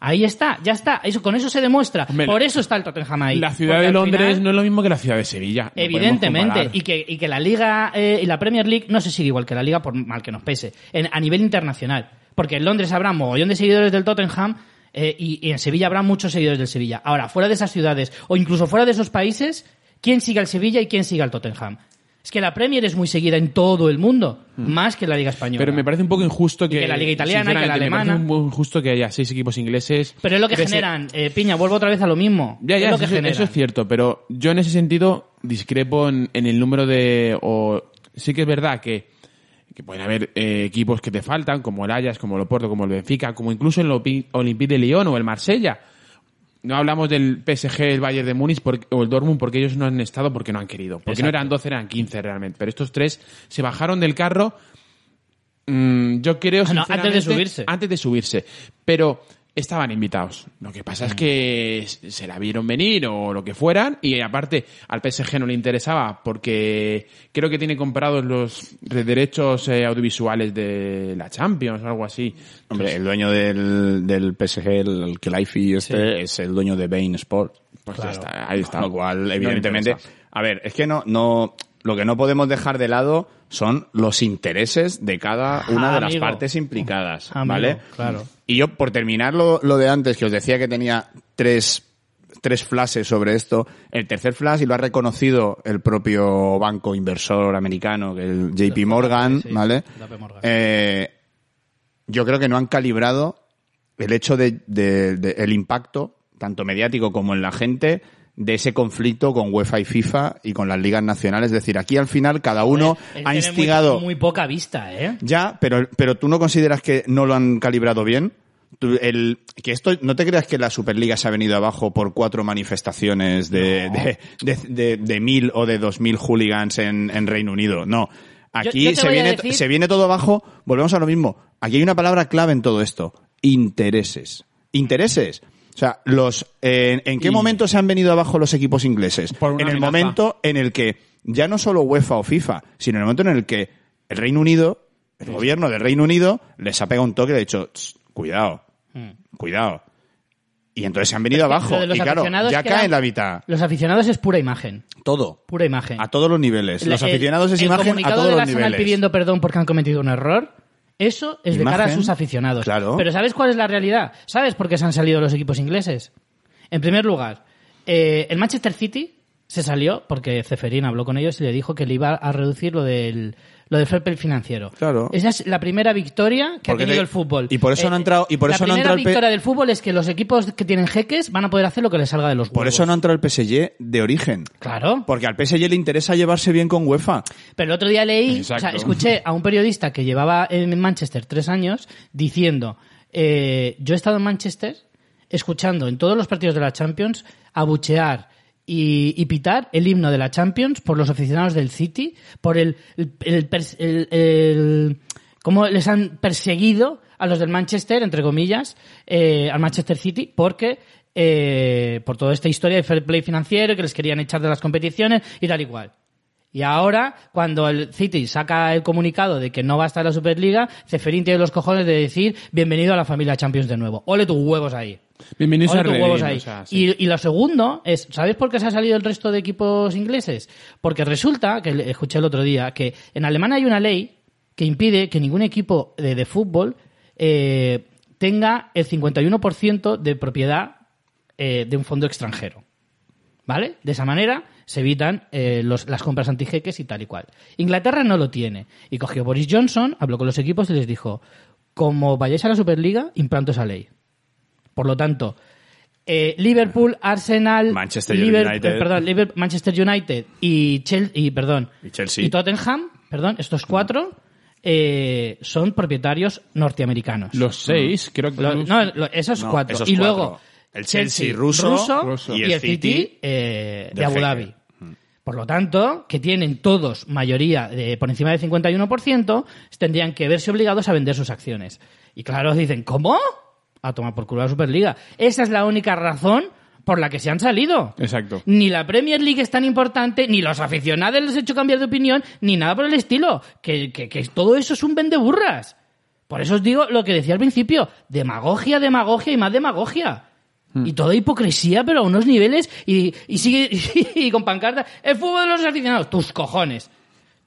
Ahí está, ya está. Eso, con eso se demuestra. Hombre, Por eso está el Tottenham ahí. La ciudad Porque de Londres final, no es lo mismo que la ciudad de Sevilla. Evidentemente, y que, y que la Liga eh, y la Premier League no se sigue igual que la Liga, por mal que nos pese, en- a nivel internacional. Porque en Londres habrá mogollón de seguidores del Tottenham eh, y, y en Sevilla habrá muchos seguidores del Sevilla. Ahora, fuera de esas ciudades o incluso fuera de esos países, ¿quién sigue al Sevilla y quién sigue al Tottenham? Es que la Premier es muy seguida en todo el mundo, más que la Liga Española. Pero me parece un poco injusto que... que la liga italiana, que la sinceramente, Me alemana. parece un poco injusto que haya seis equipos ingleses... Pero es lo que ese- generan. Eh, Piña, vuelvo otra vez a lo mismo. Ya, es ya, lo que eso, generan. eso es cierto, pero yo en ese sentido discrepo en, en el número de... O, sí que es verdad que, que pueden haber eh, equipos que te faltan, como el Ajax, como el Oporto, como el Benfica, como incluso el Olympique de Lyon o el Marsella. No hablamos del PSG, el Bayern de Múnich o el Dortmund porque ellos no han estado porque no han querido. Porque no eran 12, eran 15 realmente. Pero estos tres se bajaron del carro Mm, yo creo Ah, no, antes de subirse. Antes de subirse. Pero estaban invitados. Lo que pasa es que se la vieron venir o lo que fueran y aparte al PSG no le interesaba porque creo que tiene comprados los derechos eh, audiovisuales de la Champions o algo así. Hombre, el dueño del, del PSG, el, el Kelaifi este, es el dueño de Bain Sport. Pues ya está, ahí está. Con lo cual, evidentemente, a ver, es que no, no, lo que no podemos dejar de lado son los intereses de cada una Ah, de las amigo. partes implicadas, Amigo, ¿vale? claro. Y yo, por terminar lo, lo de antes, que os decía que tenía tres tres flashes sobre esto. El tercer flash, y lo ha reconocido el propio banco inversor americano, que el JP Morgan, Sí, ¿vale? Morgan. Eh, yo creo que no han calibrado el hecho de, de- de- el impacto, tanto mediático como en la gente, de ese conflicto con UEFA y FIFA y con las ligas nacionales. Es decir, aquí al final cada uno ha instigado... Muy, muy poca vista, ¿eh? Ya, pero, pero tú no consideras que no lo han calibrado bien. Tú, el, que esto, no te creas que la Superliga se ha venido abajo por cuatro manifestaciones de, de, de, de- de mil o de dos mil hooligans en, en Reino Unido. No. Aquí Yo- yo te se, viene, decir- se viene todo abajo, volvemos a lo mismo. Aquí hay una palabra clave en todo esto. Intereses. Intereses. O sea, los, eh, ¿en qué Y- momento se han venido abajo los equipos ingleses? Por En el amenaza. momento en el que ya no solo UEFA o FIFA, sino en el momento en el que el Reino Unido, el gobierno del Reino Unido, les ha pegado un toque y le ha dicho, "Tss, cuidado, cuidado. Y entonces se han venido abajo. los Y claro, ya cae en la mitad. Los aficionados es pura imagen. Todo. Pura imagen. A todos los niveles. Los El- aficionados es el imagen a todos los niveles. pidiendo perdón porque han cometido un error. Eso es de cara a sus aficionados. claro. Pero ¿sabes cuál es la realidad? ¿Sabes por qué se han salido los equipos ingleses? En primer lugar, eh, el Manchester City se salió porque Ceferín habló con ellos y le dijo que le iba a reducir lo del, lo del fair play financiero. Claro. Esa es la primera victoria que Porque ha tenido te- el fútbol. Eh, y por eso no ha entrado- y por la eso no ha primera el victoria del fútbol es que los equipos que tienen jeques van a poder hacer lo que les salga de los Por huevos. eso no ha entrado el PSG de origen. Claro. Porque al PSG le interesa llevarse bien con UEFA. Pero el otro día leí, o sea, escuché a un periodista que llevaba en Manchester tres años diciendo, eh, yo he estado en Manchester escuchando en todos los partidos de la Champions abuchear y, y pitar el himno de la Champions por los aficionados del City, por el, el, el el- cómo les han perseguido a los del Manchester, entre comillas, eh, al Manchester City, porque eh, por toda esta historia de fair play financiero, que les querían echar de las competiciones y tal y cual. Y ahora, cuando el City saca el comunicado de que no va a estar la Superliga, Ceferín tiene los cojones de decir bienvenido a la familia Champions de nuevo. Ole tus huevos ahí. Bienvenidos a tus Reddit, huevos ahí. o sea, sí. y, y lo segundo es, ¿sabéis por qué se ha salido el resto de equipos ingleses? Porque resulta, que escuché el otro día, que en Alemania hay una ley que impide que ningún equipo de, de fútbol eh, tenga el 51% de propiedad eh, de un fondo extranjero. ¿Vale? De esa manera se evitan eh, los- las compras antijeques y tal y cual. Inglaterra no lo tiene. Y cogió Boris Johnson, habló con los equipos y les dijo, como vayáis a la Superliga, implanto esa ley. Por lo tanto, eh, Liverpool, Arsenal, Manchester United. eh, perdón, Manchester United y, Chel- y, perdón, Y Chelsea. Tottenham, perdón, estos cuatro eh, son propietarios norteamericanos. Los seis, creo que... Lo- no, lo- esos No, cuatro. esos y cuatro. luego El Chelsea ruso, ruso, y, el City, eh, de del Abu. Dhabi. Por lo tanto, que tienen todos mayoría de, por encima del 51%, tendrían que verse obligados a vender sus acciones. Y claro, dicen, ¿cómo? A tomar por culo la Superliga. Esa es la única razón por la que se han salido. Exacto. Ni la Premier League es tan importante, ni los aficionados les he hecho cambiar de opinión, ni nada por el estilo. Que, que, que todo eso es un vendeburras. Por eso os digo lo que decía al principio, demagogia, demagogia y más demagogia. Y toda hipocresía, pero a unos niveles, y, y sigue *laughs* y con pancarta, el fútbol de los aficionados, tus cojones.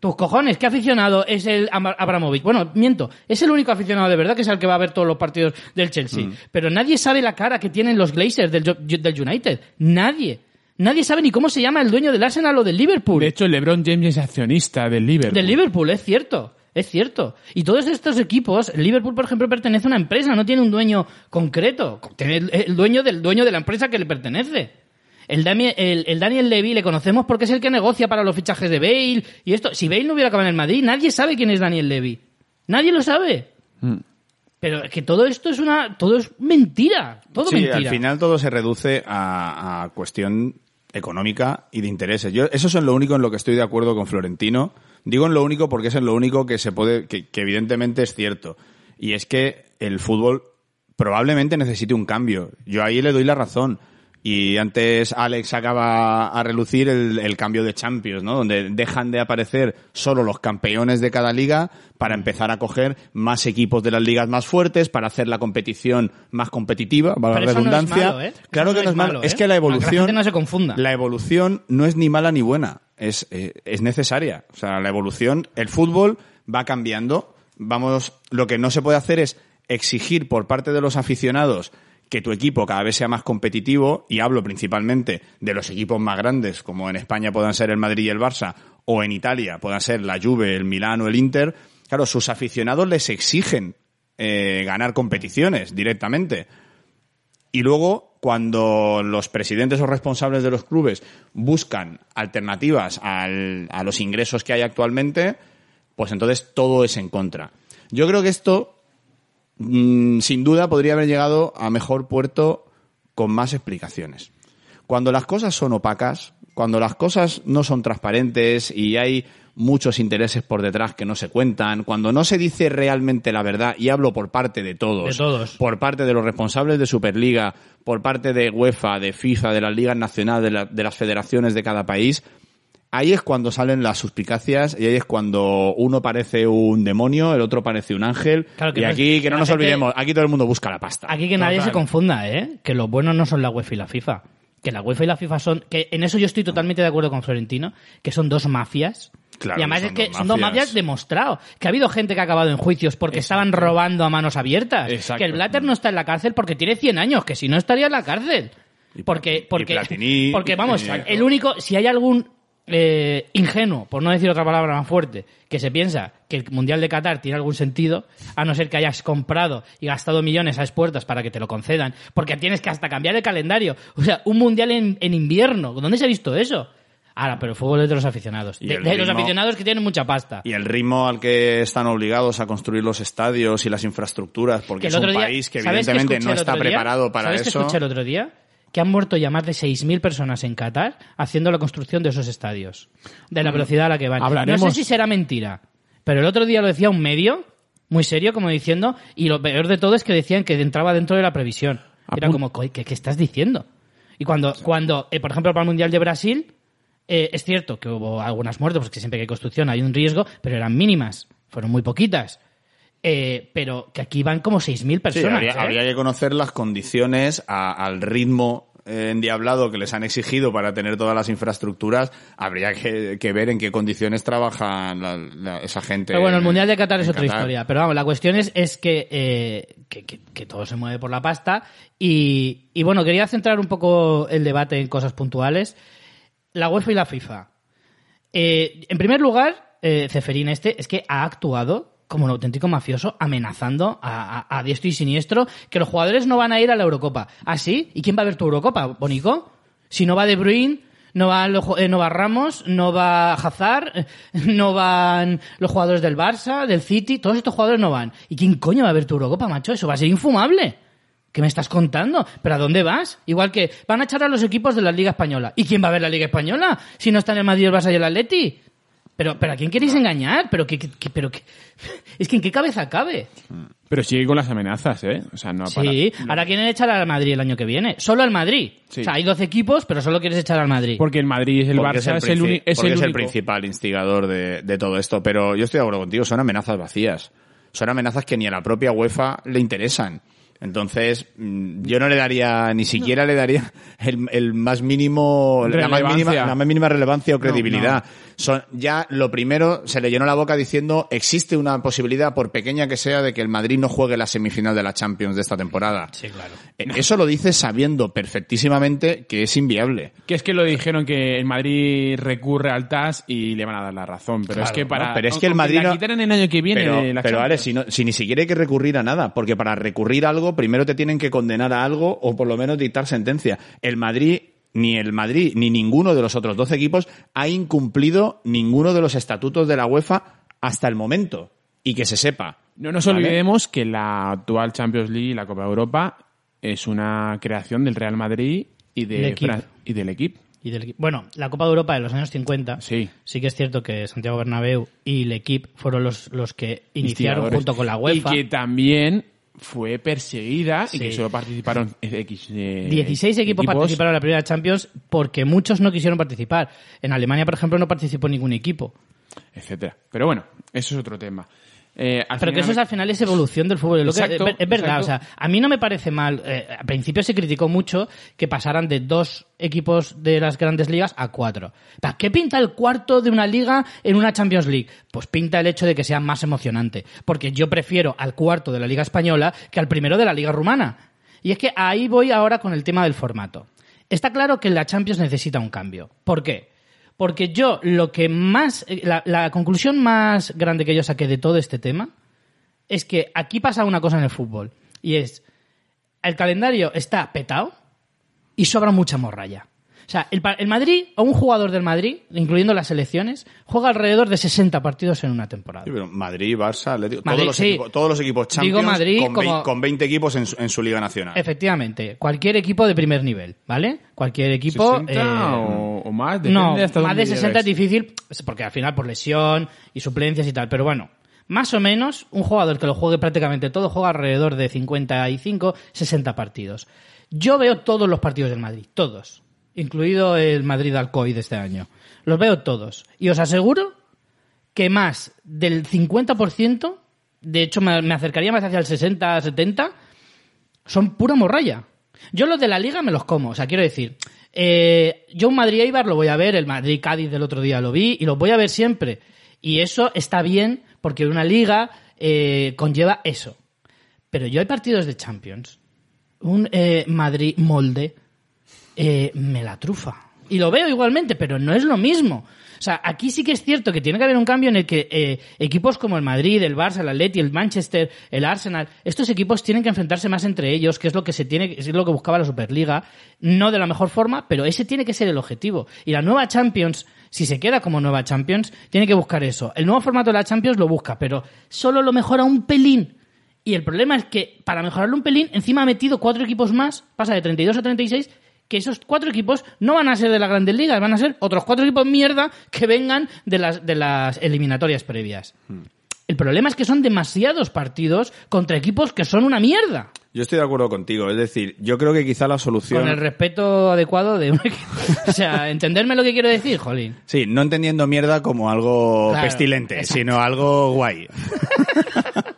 Tus cojones, ¿qué aficionado es el Abramovich? Bueno, miento, es el único aficionado de verdad que es el que va a ver todos los partidos del Chelsea. Pero nadie sabe la cara que tienen los Glazers del, del United. Nadie. Nadie sabe ni cómo se llama el dueño del Arsenal o del Liverpool. De hecho, LeBron James es accionista del Liverpool. Del Liverpool, es cierto. Es cierto. Y todos estos equipos, el Liverpool, por ejemplo, pertenece a una empresa, no tiene un dueño concreto. Tiene el, el dueño del dueño de la empresa que le pertenece. El, Dami- el- el Daniel Levy le conocemos porque es el que negocia para los fichajes de Bale y esto. Si Bale no hubiera acabado en el Madrid, nadie sabe quién es Daniel Levy. Nadie lo sabe. Mm. Pero es que todo esto es una, todo es mentira. Todo sí, mentira. al final todo se reduce a, a cuestión económica y de intereses. Yo, eso es en lo único en lo que estoy de acuerdo con Florentino. Digo en lo único porque es en lo único que se puede, que, que evidentemente es cierto. Y es que el fútbol probablemente necesite un cambio. Yo ahí le doy la razón. Y antes Alex acaba a relucir el, el cambio de Champions, ¿no? Donde dejan de aparecer solo los campeones de cada liga para empezar a coger más equipos de las ligas más fuertes, para hacer la competición más competitiva, Pero la eso no es redundancia. malo, ¿eh? Claro que no es malo. malo, Es ¿eh? que la Para que la evolución. gente no se confunda. La evolución no es ni mala ni buena. Es, eh, es necesaria. O sea, la evolución, el fútbol va cambiando. Vamos, lo que no se puede hacer es exigir por parte de los aficionados que tu equipo cada vez sea más competitivo, y hablo principalmente de los equipos más grandes, como en España puedan ser el Madrid y el Barça, o en Italia puedan ser la Juve, el Milán o el Inter, claro, sus aficionados les exigen eh, ganar competiciones directamente. Y luego, cuando los presidentes o responsables de los clubes buscan alternativas al- a los ingresos que hay actualmente, pues entonces todo es en contra. Yo creo que esto, mm, sin duda, podría haber llegado a mejor puerto con más explicaciones. Cuando las cosas son opacas, cuando las cosas no son transparentes y hay muchos intereses por detrás que no se cuentan, cuando no se dice realmente la verdad, y hablo por parte de todos, De todos. por parte de los responsables de Superliga, por parte de UEFA, de FIFA, de las ligas nacionales, de, la- de las federaciones de cada país, ahí es cuando salen las suspicacias y ahí es cuando uno parece un demonio, el otro parece un ángel. Claro que y no es- aquí, que no nos olvidemos, aquí todo el mundo busca la pasta. Aquí que nadie Total. se confunda, ¿eh? Que los buenos no son la UEFA y la FIFA. Que la UEFA y la FIFA son... Que en eso yo estoy totalmente de acuerdo con Florentino, que son dos mafias. Claro y además es que dos son dos mafias. mafias demostrado. Que ha habido gente que ha acabado en juicios porque estaban robando a manos abiertas. Exacto. Que el Blatter no está en la cárcel porque tiene 100 años, que si no estaría en la cárcel. Porque, y porque, Platini, porque vamos, y- el único, si hay algún eh, ingenuo, por no decir otra palabra más fuerte, que se piensa que el Mundial de Qatar tiene algún sentido, a no ser que hayas comprado y gastado millones a expuertas para que te lo concedan, porque tienes que hasta cambiar el calendario. O sea, un Mundial en, en invierno. ¿Dónde se ha visto eso? Ahora, pero el fútbol es de los aficionados. Y De, de los aficionados que tienen mucha pasta. Y el ritmo al que están obligados a construir los estadios y las infraestructuras, porque Que es un día- país que ¿sabes evidentemente no está preparado para ¿Sabes qué eso. escuché el otro día? Que han muerto ya más de 6.000 personas en Qatar haciendo la construcción de esos estadios. De la velocidad a la que van. Hablaremos. No sé si será mentira, pero el otro día lo decía un medio, muy serio, como diciendo, y lo peor de todo es que decían que entraba dentro de la previsión. Era como, "Coi, ¿qué, qué estás diciendo? Y cuando, cuando eh, por ejemplo, para el Mundial de Brasil, eh, es cierto que hubo algunas muertes, porque siempre que hay construcción hay un riesgo, pero eran mínimas, fueron muy poquitas. Eh, pero que aquí van como 6.000 Sí, personas. habría, ¿eh? habría que conocer las condiciones a- al ritmo eh, endiablado que les han exigido para tener todas las infraestructuras. Habría que, que ver en qué condiciones trabaja la- la- esa gente. Pero bueno, el Mundial de Qatar es otra Qatar. historia. Pero vamos, la cuestión es, es que, eh, que, que- que todo se mueve por la pasta. Y, y bueno, quería centrar un poco el debate en cosas puntuales. La UEFA y la FIFA. Eh, en primer lugar, eh, Ceferín este es que ha actuado como un auténtico mafioso amenazando a, diestro y siniestro que los jugadores no van a ir a la Eurocopa. ¿Ah, sí? ¿Y quién va a ver tu Eurocopa, Bonico? Si no va De Bruyne, no va, ju- eh, no va Ramos, no va Hazard, eh, no van los jugadores del Barça, del City, todos estos jugadores no van. ¿Y quién coño va a ver tu Eurocopa, macho? Eso va a ser infumable. ¿Qué me estás contando? ¿Pero a dónde vas? Igual que van a echar a los equipos de la Liga Española. ¿Y quién va a ver la Liga Española? Si no están el Madrid, el Barça y el Atleti. Pero, pero ¿a quién queréis engañar? Pero qué, qué- qué- pero qué- *laughs* es que en qué cabeza cabe. Pero sigue con las amenazas, ¿eh? O sea, no para. Sí, ahora quieren echar al Madrid el año que viene. Solo al Madrid. Sí. O sea, hay 12 equipos, pero solo quieres echar al Madrid. Porque el Madrid es el Porque Barça, es el, princi- uni- es porque el es el único. principal instigador de, de todo esto. Pero yo estoy de acuerdo contigo, son amenazas vacías. Son amenazas que ni a la propia UEFA le interesan. Entonces, mm, yo no le daría, ni siquiera le daría *laughs* el, el más mínimo, la más mínima, la más mínima relevancia o No, credibilidad. Son, ya lo primero, se le llenó la boca diciendo, existe una posibilidad, por pequeña que sea, de que el Madrid no juegue la semifinal de la Champions de esta temporada. Sí, claro. Eh, Eso lo dice sabiendo perfectísimamente que es inviable. Que es que lo dijeron que el Madrid recurre al TAS y le van a dar la razón. Pero es que para. Pero es que el Madrid la quitaran el año que viene. Pero, la pero Champions. Ale, si, no- si ni siquiera hay que recurrir a nada, porque para recurrir a algo primero te tienen que condenar a algo o por lo menos dictar sentencia. El Madrid, ni el Madrid, ni ninguno de los otros 12 equipos ha incumplido ninguno de los estatutos de la UEFA hasta el momento. Y que se sepa. No nos ¿Vale? olvidemos que la actual Champions League y la Copa Europa es una creación del Real Madrid y, de. Fran- y del equipo. Y del equi- bueno, la Copa de Europa de los años 50, Sí. sí que es cierto que Santiago Bernabéu y el equipo fueron los, los que iniciaron junto con la UEFA. Y que también fue perseguida y que solo participaron X. eh, 16 equipos, participaron en la primera Champions porque muchos no quisieron participar. En Alemania, por ejemplo, no participó ningún equipo. etcétera. Pero bueno, eso es otro tema. Eh, Pero que eso es al final es evolución del fútbol. Exacto, es verdad, exacto. o sea, a mí no me parece mal. eh, al principio se criticó mucho que pasaran de dos equipos de las grandes ligas a cuatro. ¿Para qué pinta el cuarto de una liga en una Champions League? Pues pinta el hecho de que sea más emocionante. Porque yo prefiero al cuarto de la liga española que al primero de la liga rumana. Y es que ahí voy ahora con el tema del formato. Está claro que la Champions necesita un cambio. ¿Por qué? Porque yo lo que más, eh, la, la conclusión más grande que yo saqué de todo este tema es que aquí pasa una cosa en el fútbol y es el calendario está petado y sobra mucha morralla. O sea, el, el Madrid, o un jugador del Madrid, incluyendo las selecciones, juega alrededor de 60 partidos en una temporada. Sí, pero Madrid, Barça, Atlético, Madrid, todos, los sí. equipos, todos los equipos Digo Champions Madrid con, como- vei- con 20 equipos en su, en su Liga Nacional. Efectivamente, cualquier equipo de primer nivel, ¿vale? Cualquier equipo... 60 eh, o, o más, depende no, hasta más dónde de 60 es difícil, porque al final por lesión y suplencias y tal. Pero bueno, más o menos, un jugador que lo juegue prácticamente todo juega alrededor de 55, 60 partidos. Yo veo todos los partidos del Madrid, todos. Incluido el Madrid Alcoy de este año. Los veo todos. Y os aseguro que más del 50%, de hecho me acercaría más hacia el 60, 70, son pura morralla. Yo los de la liga me los como, o sea, quiero decir, eh, yo un Madrid Eibar lo voy a ver, el Madrid Cádiz del otro día lo vi y los voy a ver siempre. Y eso está bien porque una liga eh, conlleva eso. Pero yo hay partidos de Champions, un eh, Madrid molde, eh, me la trufa. Y lo veo igualmente, pero no es lo mismo. O sea, aquí sí que es cierto que tiene que haber un cambio en el que eh, equipos como el Madrid, el Barça, el Atleti, el Manchester, el Arsenal, estos equipos tienen que enfrentarse más entre ellos, que es lo que se tiene, es lo que buscaba la Superliga, no de la mejor forma, pero ese tiene que ser el objetivo. Y la nueva Champions, si se queda como nueva Champions, tiene que buscar eso. El nuevo formato de la Champions lo busca, pero solo lo mejora un pelín. Y el problema es que para mejorarlo un pelín, encima ha metido cuatro equipos más, pasa de 32 a 36, que esos cuatro equipos no van a ser de las grandes ligas, van a ser otros cuatro equipos mierda que vengan de las, de las eliminatorias previas. El problema es que son demasiados partidos contra equipos que son una mierda. Yo estoy de acuerdo contigo. Es decir, yo creo que quizá la solución. Con el respeto adecuado de un equipo. *laughs* O sea, entenderme lo que quiero decir, Jolín. Sí, no entendiendo mierda como algo Claro, pestilente, exacto. sino algo guay. *laughs*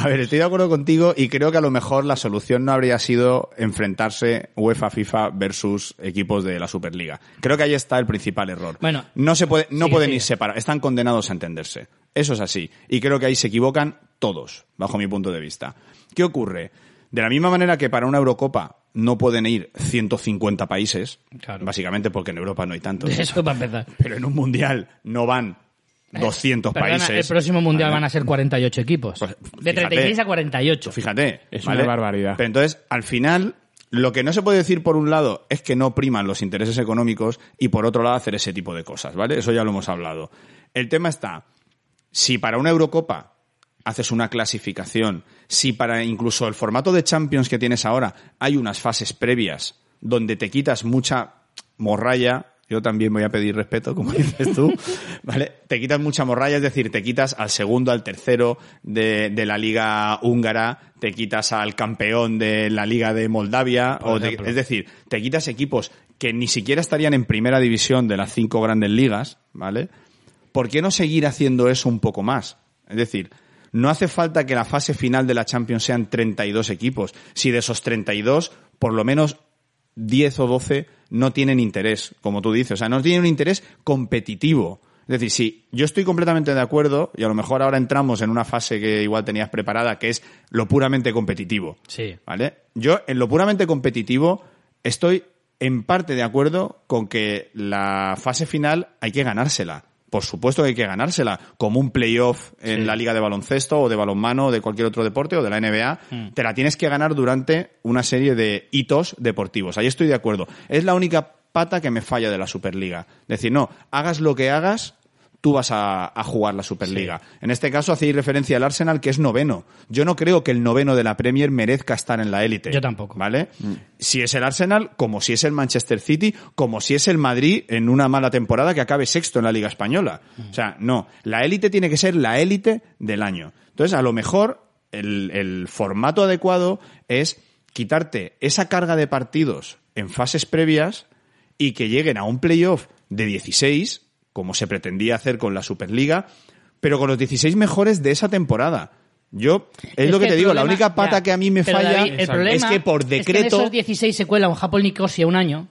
a ver, estoy de acuerdo contigo y creo que a lo mejor la solución no habría sido enfrentarse UEFA, FIFA versus equipos de la Superliga. Creo que ahí está el principal error. Bueno, no se puede, no sigue, pueden sigue. ir separados, están condenados a entenderse. Eso es así. Y creo que ahí se equivocan todos, bajo mi punto de vista. ¿Qué ocurre? De la misma manera que para una Eurocopa no pueden ir 150 países, Claro. básicamente porque en Europa no hay tantos *laughs* Eso para empezar. pero en un mundial no van 200 Perdona, países. el próximo mundial ¿vale? van a ser 48 equipos. Pues, de fíjate. 36 a 48. Fíjate. Es ¿vale? una barbaridad. Pero entonces, al final, lo que no se puede decir por un lado es que no priman los intereses económicos y por otro lado hacer ese tipo de cosas, ¿vale? Eso ya lo hemos hablado. El tema está, si para una Eurocopa haces una clasificación, si para incluso el formato de Champions que tienes ahora hay unas fases previas donde te quitas mucha morralla, yo también voy a pedir respeto, como *laughs* dices tú, ¿vale? Te quitas mucha morralla, es decir, te quitas al segundo, al tercero de, de la liga húngara, te quitas al campeón de la liga de Moldavia, o te- es decir, te quitas equipos que ni siquiera estarían en primera división de las cinco grandes ligas, ¿vale? ¿Por qué no seguir haciendo eso un poco más? Es decir, no hace falta que la fase final de la Champions sean 32 equipos. Si de esos 32, por lo menos 10 o 12 no tienen interés, como tú dices. O sea, no tienen un interés competitivo. Es decir, si yo estoy completamente de acuerdo, y a lo mejor ahora entramos en una fase que igual tenías preparada, que es lo puramente competitivo. Sí. ¿Vale? Yo, en lo puramente competitivo, estoy en parte de acuerdo con que la fase final hay que ganársela. Por supuesto que hay que ganársela, como un playoff en Sí. la liga de baloncesto o de balonmano o de cualquier otro deporte o de la NBA. Mm. Te la tienes que ganar durante una serie de hitos deportivos. Ahí estoy de acuerdo. Es la única pata que me falla de la Superliga. Decir, no, hagas lo que hagas, tú vas a, a jugar la Superliga. En este caso hacéis referencia al Arsenal, que es noveno. Yo no creo que el noveno de la Premier merezca estar en la élite. Yo tampoco. ¿Vale? Si es el Arsenal, como si es el Manchester City, como si es el Madrid en una mala temporada que acabe sexto en la Liga Española. O sea, no. La élite tiene que ser la élite del año. Entonces, a lo mejor el, el formato adecuado es quitarte esa carga de partidos en fases previas y que lleguen a un playoff de 16, como se pretendía hacer con la Superliga, pero con los 16 mejores de esa temporada. Yo, es, lo que, te digo, la única pata ya, que a mí me falla David, el es que por es que en decreto... esos 16 se cuela un Japón Nicosia un año.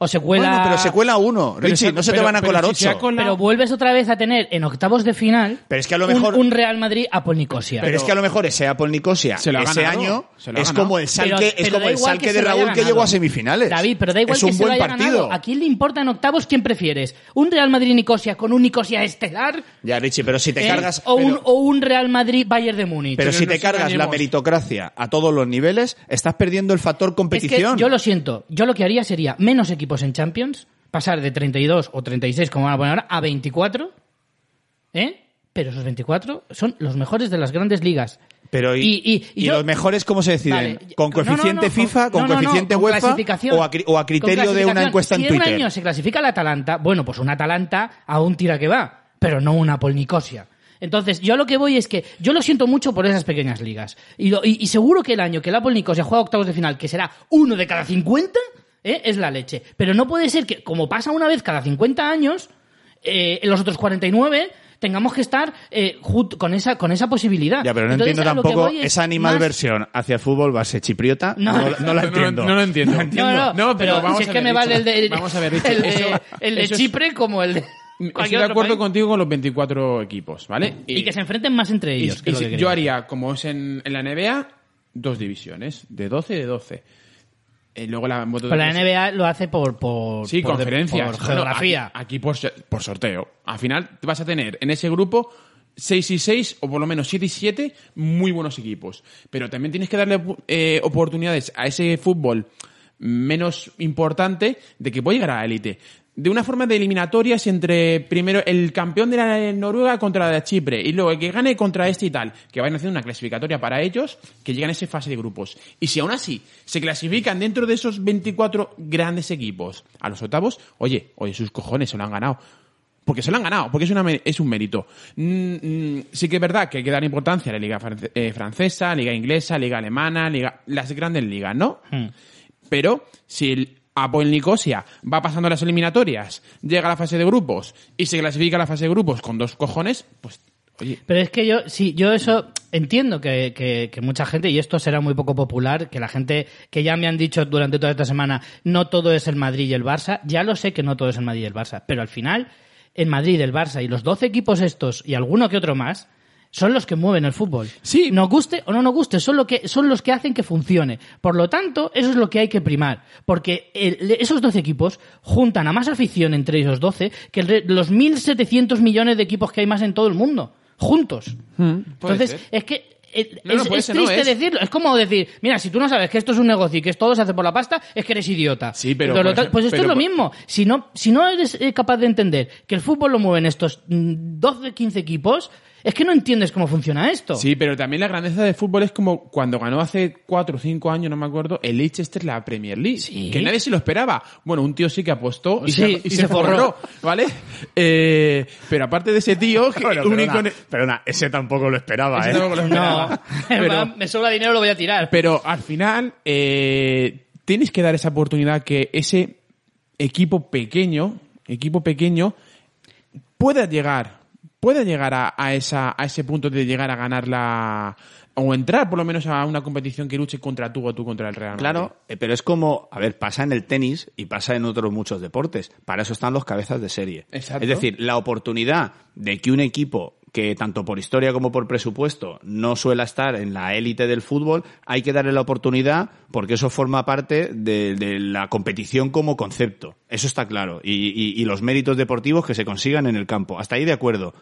O se cuela... Bueno, pero se cuela uno. Richie, se- no se te van a pero colar si ocho. colado- Pero vuelves otra vez a tener en octavos de final Pero es que a lo un- mejor- un, Real Madrid a Nicosia. Pero es que a lo mejor ese Apple Nicosia Se lo ha ese ganado, año se lo ha es como el Pero- salque, es como el salque que de Raúl que llegó a semifinales. David, pero da igual es que un se lo buen haya partido. ganado. ¿A quién le importa en octavos quién prefieres? ¿Un Real Madrid-Nicosia con un Nicosia estelar? Ya, Richie, pero si te ¿Eh? cargas o, un, o un Real Madrid-Bayern de Múnich. Pero si te cargas la meritocracia a todos los niveles, estás perdiendo el factor competición. yo lo siento. Yo lo que haría sería menos equipos en Champions, pasar de 32 o 36, como van a poner ahora, a 24. ¿Eh? Pero esos 24 son los mejores de las grandes ligas. Pero y, Y- y- y yo- los mejores cómo se deciden? Vale, ¿Con no, no, coeficiente no, FIFA, con coeficiente con UEFA clasificación. o a, o a Con criterio de una encuesta en si Twitter? un año se clasifica el Atalanta, bueno, pues un Atalanta aún tira que va, pero no una Polnicosia. Entonces, yo lo que voy es que yo lo siento mucho por esas pequeñas ligas. Y, lo- y- y seguro que el año que la Polnicosia juega octavos de final, que será uno de cada 50, ¿eh? es la leche. Pero no puede ser que, como pasa una vez cada 50 años, eh, en los otros 49 tengamos que estar eh, con esa con esa posibilidad. Ya, pero no Entonces, entiendo tampoco es esa animal más- versión hacia el fútbol base chipriota. No. No, no la *laughs* entiendo. No, lo entiendo. No, no, No, pero pero, vamos si es a que ver, me vale el Richie. de, Vamos a ver, el de, eso- el de eso es- Chipre como el de *laughs* Estoy de acuerdo país. contigo con los 24 equipos, ¿vale? Y que se enfrenten más entre y- ellos. que y es lo si- que yo haría, como es en, en la NBA, dos divisiones, de 12 y de 12. Eh, luego la, Pero la NBA lo hace por, por, Sí, por conferencias. por Bueno, geografía. aquí, aquí por, se- por sorteo. Al final vas a tener en ese grupo 6 y 6, o por lo menos 7 y 7, muy buenos equipos. Pero también tienes que darle eh, oportunidades a ese fútbol menos importante de que pueda llegar a la élite. De una forma de eliminatorias entre primero el campeón de la Noruega contra la de Chipre y luego el que gane contra este y tal, que vayan hacer una clasificatoria para ellos que llegan a esa fase de grupos. Y si aún así se clasifican dentro de esos 24 grandes equipos a los octavos, oye, oye, sus cojones se lo han ganado. Porque se lo han ganado, porque es, una, es un mérito. Mm, mm, sí que es verdad que hay que dar importancia a la liga france- eh, francesa, liga inglesa, liga alemana, liga, las grandes ligas, ¿no? Hmm. Pero si el Apoel Nicosia va pasando las eliminatorias, llega a la fase de grupos y se clasifica a la fase de grupos con dos cojones, pues, oye, Pero es que yo, sí, yo eso entiendo que, que- que mucha gente, y esto será muy poco popular, que la gente que ya me han dicho durante toda esta semana, no todo es el Madrid y el Barça, ya lo sé que no todo es el Madrid y el Barça, pero al final, el Madrid, el Barça y los 12 equipos estos y alguno que otro más, son los que mueven el fútbol. Sí. Nos guste o no nos guste, son, lo que, son los que hacen que funcione. Por lo tanto, eso es lo que hay que primar. Porque el- esos 12 equipos juntan a más afición entre esos 12 que el los 1.700 millones de equipos que hay más en todo el mundo. Juntos. puede Entonces, ser. es que eh, No, no, es, puede es ser, no, triste es- decirlo. Es como decir, mira, si tú no sabes que esto es un negocio y que todo se hace por la pasta, es que eres idiota. Sí, pero pues esto pero es lo mismo. Si no, si no eres eh, capaz de entender que el fútbol lo mueven estos mm, 12, 15 equipos, es que no entiendes cómo funciona esto. Sí, pero también la grandeza del fútbol es como cuando ganó hace cuatro o cinco años, no me acuerdo, el Leicester la Premier League. Sí. Que nadie se lo esperaba. Bueno, un tío sí que apostó y, Sí, se, y y se se forró. forró, ¿vale? Eh, pero aparte de ese tío, que *laughs* Bueno, único... perdona, perdona, ese tampoco lo esperaba, Ese ¿eh? tampoco lo esperaba. No, *laughs* Pero- me sobra dinero, lo voy a tirar. Pero al final, eh, tienes que dar esa oportunidad que ese equipo pequeño, equipo pequeño, pueda llegar, pueda llegar a, a esa, a ese punto de llegar a ganar la, o entrar por lo menos a una competición que luche contra tú o tú contra el Real Madrid. Claro, eh, pero es como, a ver, pasa en el tenis y pasa en otros muchos deportes. Para eso están los cabezas de serie. Exacto. Es decir, la oportunidad de que un equipo que tanto por historia como por presupuesto no suele estar en la élite del fútbol, hay que darle la oportunidad porque eso forma parte de, de la competición como concepto. Eso está claro. Y, y- y los méritos deportivos que se consigan en el campo. Hasta ahí de acuerdo.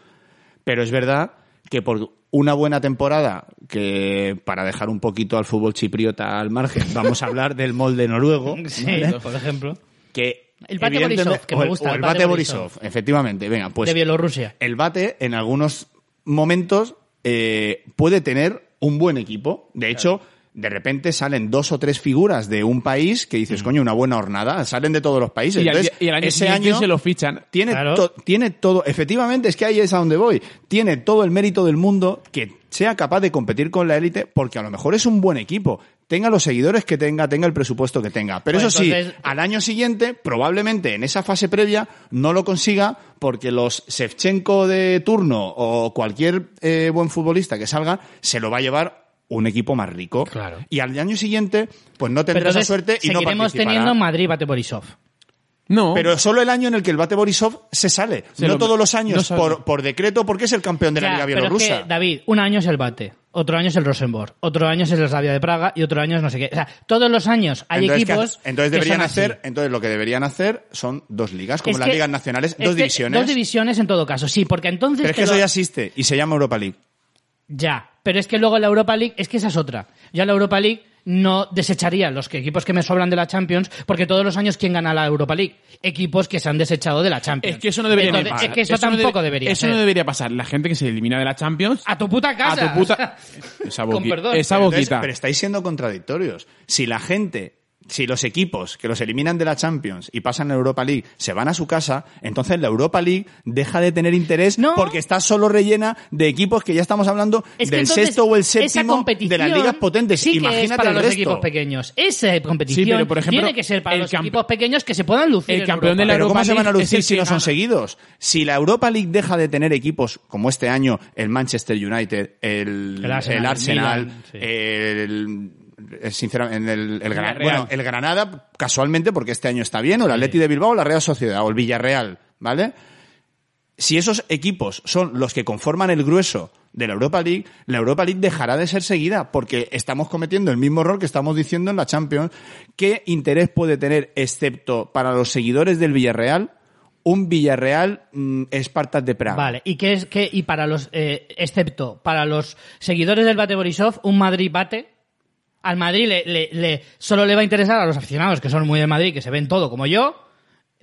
Pero es verdad que por una buena temporada, que para dejar un poquito al fútbol chipriota al margen, vamos a hablar del molde noruego, *laughs* Sí, ¿vale? por ejemplo. que El Bate Borisov, que me o el, gusta, o el el bate, Bate Borisov, Borisov. efectivamente. Venga, pues de Bielorrusia. el bate en algunos momentos eh, puede tener un buen equipo. De hecho, de repente salen dos o tres figuras de un país que dices, coño, una buena hornada. Salen de todos los países. Y al, Entonces, y al año ese año se lo fichan. tiene, Claro. to- tiene todo, efectivamente, es que ahí es a donde voy. Tiene todo el mérito del mundo que sea capaz de competir con la élite porque a lo mejor es un buen equipo. Tenga los seguidores que tenga, tenga el presupuesto que tenga. Pero Pues eso sí, al año siguiente, probablemente en esa fase previa, no lo consiga porque los Shevchenko de turno o cualquier eh, buen futbolista que salga se lo va a llevar un equipo más rico. Claro. Y al año siguiente, pues no tendrá esa suerte y no seguiremos participará. teniendo Madrid Bate Borisov. No. Pero solo el año en el que el Bate Borisov se sale. Se no lo- todos los años por, por decreto porque es el campeón de la Liga pero es Bielorrusa. que, David, un año es el Bate, otro año es el Rosenborg, otro año es el Slavia de Praga y otro año es no sé qué. O sea, todos los años hay entonces, ¿qué equipos. hace- entonces que deberían así. hacer, entonces lo que deberían hacer son dos ligas, como Es las que- ligas nacionales, es dos que- divisiones. Dos divisiones en todo caso, sí, porque entonces. pero es que eso ya existe y se llama Europa League. Ya, pero es que luego la Europa League, es que esa es otra. Ya la Europa League no desecharía los que- equipos que me sobran de la Champions, porque todos los años, ¿quién gana la Europa League? Equipos que se han desechado de la Champions. Es que eso no debería Entonces, pasar. Es que eso, no tampoco debe- debería Eso ser. no debería pasar. La gente que se elimina de la Champions. A tu puta casa. A tu puta. *laughs* Esa, con boqui- perdón. esa Entonces, boquita. pero estáis siendo contradictorios. Si la gente, si los equipos que los eliminan de la Champions y pasan a la Europa League se van a su casa, entonces la Europa League deja de tener interés No. porque está solo rellena de equipos que ya estamos hablando Es que del sexto o el séptimo de las ligas potentes. Sí que Imagínate es para el los resto. equipos pequeños. Esa competición Sí, pero, por ejemplo, tiene que ser para los equipos pequeños que se puedan lucir el en campeón de Europa. la Pero Europa ¿cómo se van a lucir si que no son seguidos? Si la Europa League deja de tener equipos como este año el Manchester United, el, El Arsenal, el Arsenal, Milan, sí. el, el- sinceramente, el, el, Villarreal. bueno, el Granada, casualmente, porque este año está bien, o el Atleti de Bilbao, o la Real Sociedad, o el Villarreal, ¿vale? Si esos equipos son los que conforman el grueso de la Europa League, la Europa League dejará de ser seguida porque estamos cometiendo el mismo error que estamos diciendo en la Champions. ¿Qué interés puede tener, excepto para los seguidores del Villarreal, un Villarreal mm, Espartas de Praga? Vale, y que es que y para los eh, excepto para los seguidores del Bate Borisov, un Madrid bate al Madrid le, le- le- solo le va a interesar a los aficionados que son muy de Madrid, que se ven todo como yo,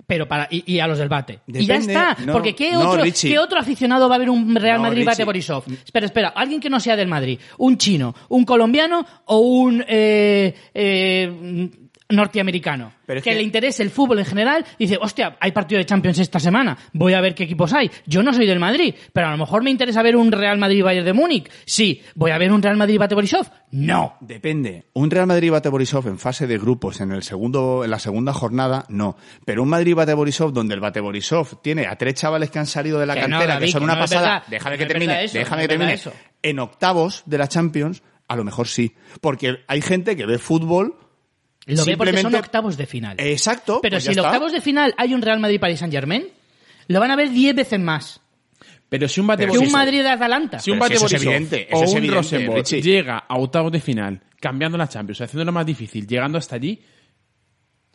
pero para y, y a los del bate. y ya está, no, porque ¿qué no, otro, Richie. ¿qué otro aficionado va a ver un Real No, Madrid bate. Borisov? Espera, espera, alguien que no sea del Madrid, un chino, un colombiano o un eh, eh, norteamericano. Pero es que, que- le interese el fútbol en general, dice, hostia, hay partido de Champions esta semana, voy a ver qué equipos hay. Yo no soy del Madrid, pero a lo mejor me interesa ver un Real Madrid-Bayern de Múnich. Sí, voy a ver un Real Madrid-Bate Borisov. No. Depende. Un Real Madrid bate Borisov en fase de grupos en el segundo, en la segunda jornada, no. Pero un Madrid bate Borisov donde el bate Borisov tiene a tres chavales que han salido de la Que no, cantera, David, que son que una no pasada. déjame que termine, eso, déjame que termine. eso. En octavos de la Champions, a lo mejor sí. Porque hay gente que ve fútbol. Lo ve porque son simplemente- octavos de final. Exacto. pero pues si en octavos de final hay un Real Madrid-Paris Saint-Germain, lo van a ver 10 veces más Pero si un bate que si un Madrid-Atalanta. Si un si bate evidente, eso o un Rosenborg Richie. llega a octavos de final, cambiando la Champions, haciéndolo más difícil, llegando hasta allí,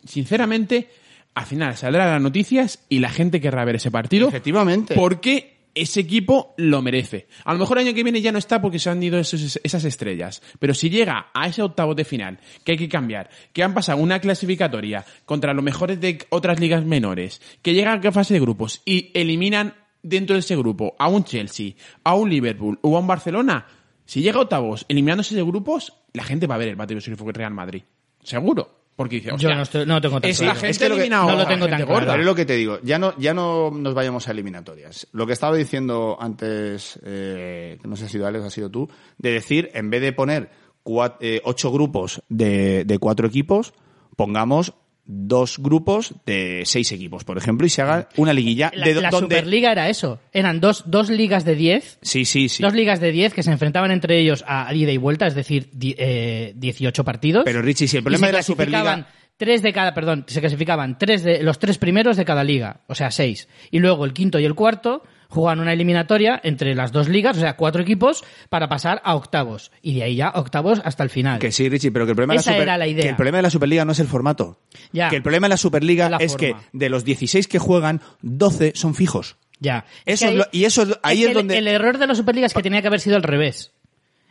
sinceramente, al final saldrán las noticias y la gente querrá ver ese partido. Efectivamente. Porque ese equipo lo merece. A lo mejor el año que viene ya no está porque se han ido esas estrellas. Pero si llega a ese octavo de final, que hay que cambiar, que han pasado una clasificatoria contra los mejores de otras ligas menores, que llegan a fase de grupos y eliminan dentro de ese grupo a un Chelsea, a un Liverpool o a un Barcelona, si llega a octavos eliminándose de grupos, la gente va a ver el Battle of Real Madrid. Seguro. Porque dice, Yo no, estoy- no lo tengo tan es claro. la gente Es que lo que- eliminado no lo tengo tan gorda. claro. Es lo que te digo, ya no, ya no nos vayamos a eliminatorias. Lo que estaba diciendo antes, eh, no sé si ha sido Alex, ha sido tú, de decir, en vez de poner cua- eh, ocho grupos de, de cuatro equipos, pongamos dos grupos de seis equipos, por ejemplo, y se haga una liguilla La, de do- la donde... Superliga era eso. Eran dos, dos ligas de 10 Sí, sí, sí. Dos ligas de 10 que se enfrentaban entre ellos a ida y vuelta, es decir, di- eh, 18 partidos. Pero Richie, si el problema de la Superliga... Tres de cada, perdón, se clasificaban tres de, los tres primeros de cada liga, o sea, seis. Y luego el quinto y el cuarto jugaban una eliminatoria entre las dos ligas, o sea, cuatro equipos, para pasar a octavos. Y de ahí ya octavos hasta el final. Que sí, Richie, pero que el problema, Esa de la, Super- era la idea. que el problema de la Superliga no es el formato. Ya. Que el problema de la Superliga La es que de los 16 que juegan, 12 son fijos. Ya. Eso que y eso es- ahí que es el- donde- El error de la Superliga es que tenía que haber sido al revés.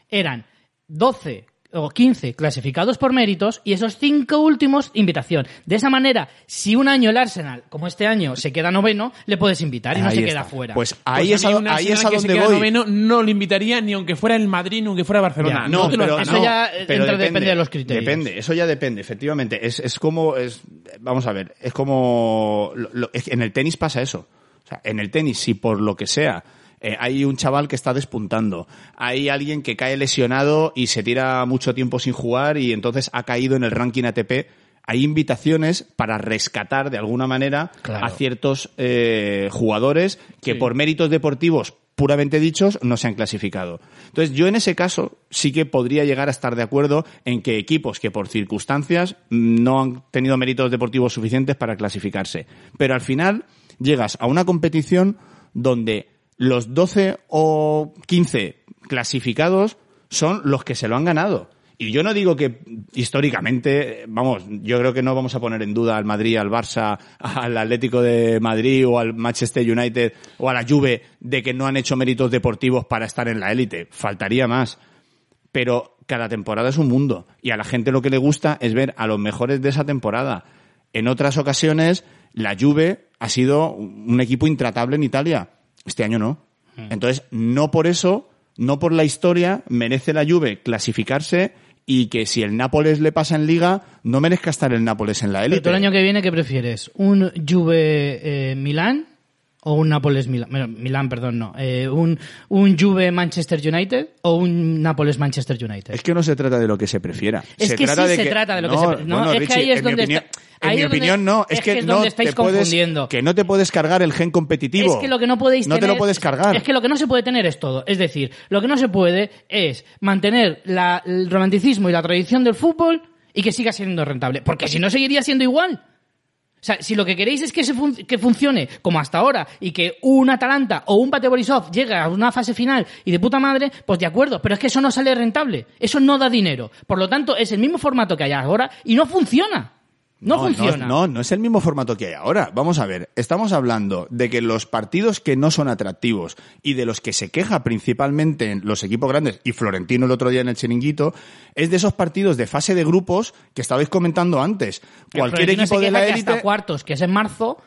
Eran 12 o 15 clasificados por méritos y esos cinco últimos invitación. De esa manera, si un año el Arsenal, como este año, se queda noveno, le puedes invitar y no se está. queda fuera. Pues Pues ahí a es a, un ahí es a que se donde queda voy. noveno no lo invitaría ni aunque fuera el Madrid ni aunque fuera Barcelona. Ya, No, pero haces. eso no, ya, pero entra- depende de los criterios. Depende, eso ya depende, efectivamente. Es, es como, es, vamos a ver, es como, lo- lo- es que en el tenis pasa eso. O sea, en el tenis, si por lo que sea, eh, hay un chaval que está despuntando, hay alguien que cae lesionado y se tira mucho tiempo sin jugar y entonces ha caído en el ranking ATP, hay invitaciones para rescatar de alguna manera Claro. a ciertos eh, jugadores que por méritos deportivos puramente dichos no se han clasificado. Entonces, yo en ese caso sí que podría llegar a estar de acuerdo en que equipos que por circunstancias no han tenido méritos deportivos suficientes para clasificarse. Pero al final llegas a una competición donde los 12 o 15 clasificados son los que se lo han ganado. Y yo no digo que históricamente, vamos, yo creo que no vamos a poner en duda al Madrid, al Barça, al Atlético de Madrid o al Manchester United o a la Juve de que no han hecho méritos deportivos para estar en la élite. Faltaría más. Pero cada temporada es un mundo. Y a la gente lo que le gusta es ver a los mejores de esa temporada. En otras ocasiones, la Juve ha sido un equipo intratable en Italia. Este año no. Entonces, no por eso, no por la historia, merece la Juve clasificarse y que si el Nápoles le pasa en Liga, no merezca estar el Nápoles en la Pero élite. tú el año que viene, ¿qué prefieres? ¿Un Juve eh, Milán o un Nápoles Milán? Milán, perdón, no. Eh, un, ¿Un Juve Manchester United o un Nápoles Manchester United? Es que no se trata de lo que se prefiera. Es se que trata sí de se que- trata de lo que se pre- no, es que ahí es donde está- en ahí mi donde- opinión no, es, es que, que es no te puedes, confundiendo. que no te puedes cargar el gen competitivo. Es que lo que no podéis No tener... te lo puedes cargar. Es que lo que no se puede tener es todo. Es decir, lo que no se puede es mantener la- el romanticismo y la tradición del fútbol y que siga siendo rentable. Porque si no, seguiría siendo igual. O sea, si lo que queréis es que, se que funcione como hasta ahora y que un Atalanta o un Bate Borisov llegue a una fase final y de puta madre, pues de acuerdo, pero es que eso no sale rentable, eso no da dinero. Por lo tanto, es el mismo formato que hay ahora y no funciona. No, funciona. No, no, es el mismo formato que hay ahora. Vamos a ver, estamos hablando de que los partidos que no son atractivos y de los que se queja principalmente en los equipos grandes, y Florentino el otro día en el chiringuito, es de esos partidos de fase de grupos que estabais comentando antes. El Cualquier Florentino equipo se de la que élite. hasta cuartos, que es en marzo,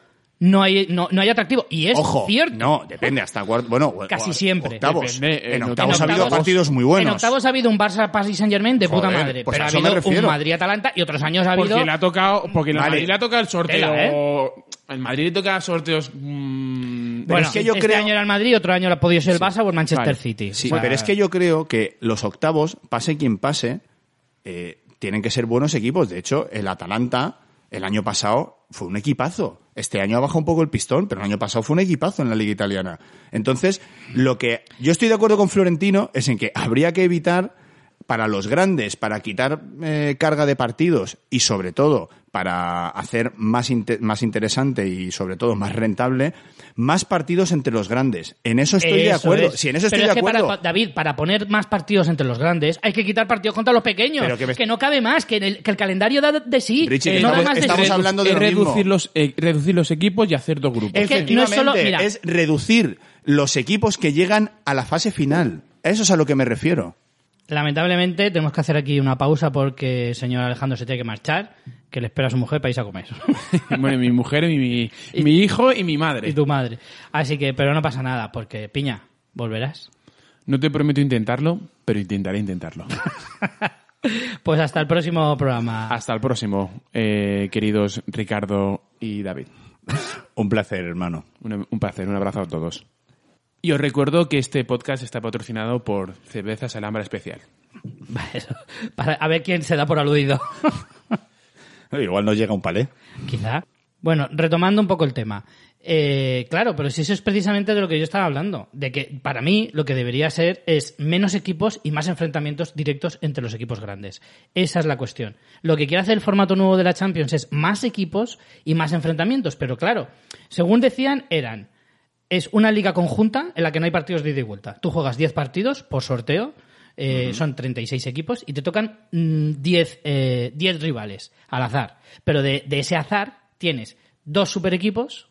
no hay, no, no hay atractivo. Y es Ojo, cierto. no, depende, hasta cuarto. Bueno, *laughs* Casi o- siempre. Octavos. Depende, en en octavos ha habido octavos- partidos muy buenos. En octavos ha habido un Barça Paris Saint Germain de puta madre. pues pero a ha eso me habido un. Madrid Atalanta y otros años ha habido. Porque le ha tocado, porque el Vale. Madrid le ha tocado el sorteo. Tela, ¿eh? El Madrid le toca sorteos. mm, Bueno, es que yo este creo- año era el Madrid, otro año ha podido ser el Barça o el Manchester Vale. City. Sí, O sea, pero es que yo creo que los octavos, pase quien pase, eh, tienen que ser buenos equipos. De hecho, el Atalanta el año pasado fue un equipazo. Este año ha bajado un poco el pistón, pero el año pasado fue un equipazo en la liga italiana. Entonces, lo que yo estoy de acuerdo con Florentino es en que habría que evitar para los grandes, para quitar eh, carga de partidos y sobre todo para hacer más, más interesante y sobre todo más rentable, más partidos entre los grandes. En eso estoy de acuerdo. es. Si en eso estoy Pero de que acuerdo. para, David, para poner más partidos entre los grandes, hay que quitar partidos contra los pequeños. Pero que me- no cabe más, que el, que el calendario da de sí. Richie, no da estamos- más de estamos sí. hablando de es lo mismo. reducir los, eh, reducir los equipos y hacer dos grupos. Es que no es solo- mira. es reducir los equipos que llegan a la fase final. Eso es a lo que me refiero. Lamentablemente tenemos que hacer aquí una pausa porque el señor Alejandro se tiene que marchar, que le espera a su mujer para irse a comer. *laughs* bueno, mi mujer, mi, mi, mi hijo y mi madre. y tu madre. Así que, pero no pasa nada, porque, Piña, volverás. No te prometo intentarlo, pero intentaré intentarlo. *laughs* Pues hasta el próximo programa. Hasta el próximo, eh, queridos Ricardo y David. Un placer, hermano. Un, un placer, un abrazo a todos. Y os recuerdo que este podcast está patrocinado por Cervezas Alhambra Especial. Para, a ver quién se da por aludido. *laughs* Igual nos llega un palé. Quizá. Bueno, retomando un poco el tema. Eh, claro, pero si eso es precisamente de lo que yo estaba hablando. De que para mí lo que debería ser es menos equipos y más enfrentamientos directos entre los equipos grandes. Esa es la cuestión. Lo que quiere hacer el formato nuevo de la Champions es más equipos y más enfrentamientos. Pero claro, según decían, eran. Es una liga conjunta en la que no hay partidos de ida y vuelta. Tú juegas 10 partidos por sorteo. eh, Son 36 equipos y te tocan mm, 10, eh, 10 rivales al azar. Pero de, de ese azar tienes dos super equipos,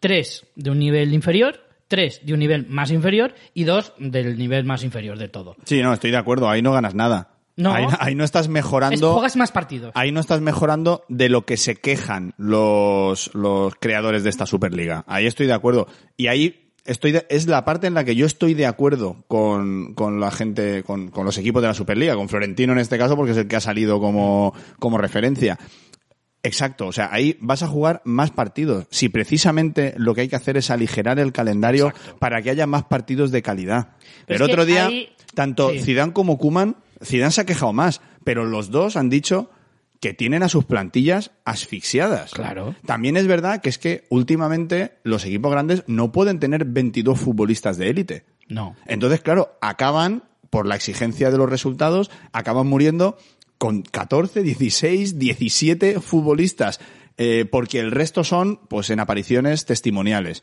tres de un nivel inferior, tres de un nivel más inferior y dos del nivel más inferior de todo. Sí, no, estoy de acuerdo. Ahí no ganas nada. No. Ahí, ahí no estás Es, mejorando. juegas más partidos. Ahí no estás mejorando de lo que se quejan los, los creadores de esta Superliga. Ahí estoy de acuerdo. Y ahí estoy de- es la parte en la que yo estoy de acuerdo con, con la gente, con, con los equipos de la Superliga, con Florentino en este caso, porque es el que ha salido como, como referencia. Exacto, o sea, ahí vas a jugar más partidos. Si precisamente lo que hay que hacer es aligerar el calendario para que haya más partidos de calidad. Pero el otro día, ahí- tanto sí. Zidane como Kuman, Zidane se ha quejado más, pero los dos han dicho que tienen a sus plantillas asfixiadas. Claro. También es verdad que es que últimamente los equipos grandes no pueden tener 22 futbolistas de élite. No. Entonces, claro, acaban, por la exigencia de los resultados, acaban muriendo con 14, 16, 17 futbolistas, eh, porque el resto son, pues, en apariciones testimoniales.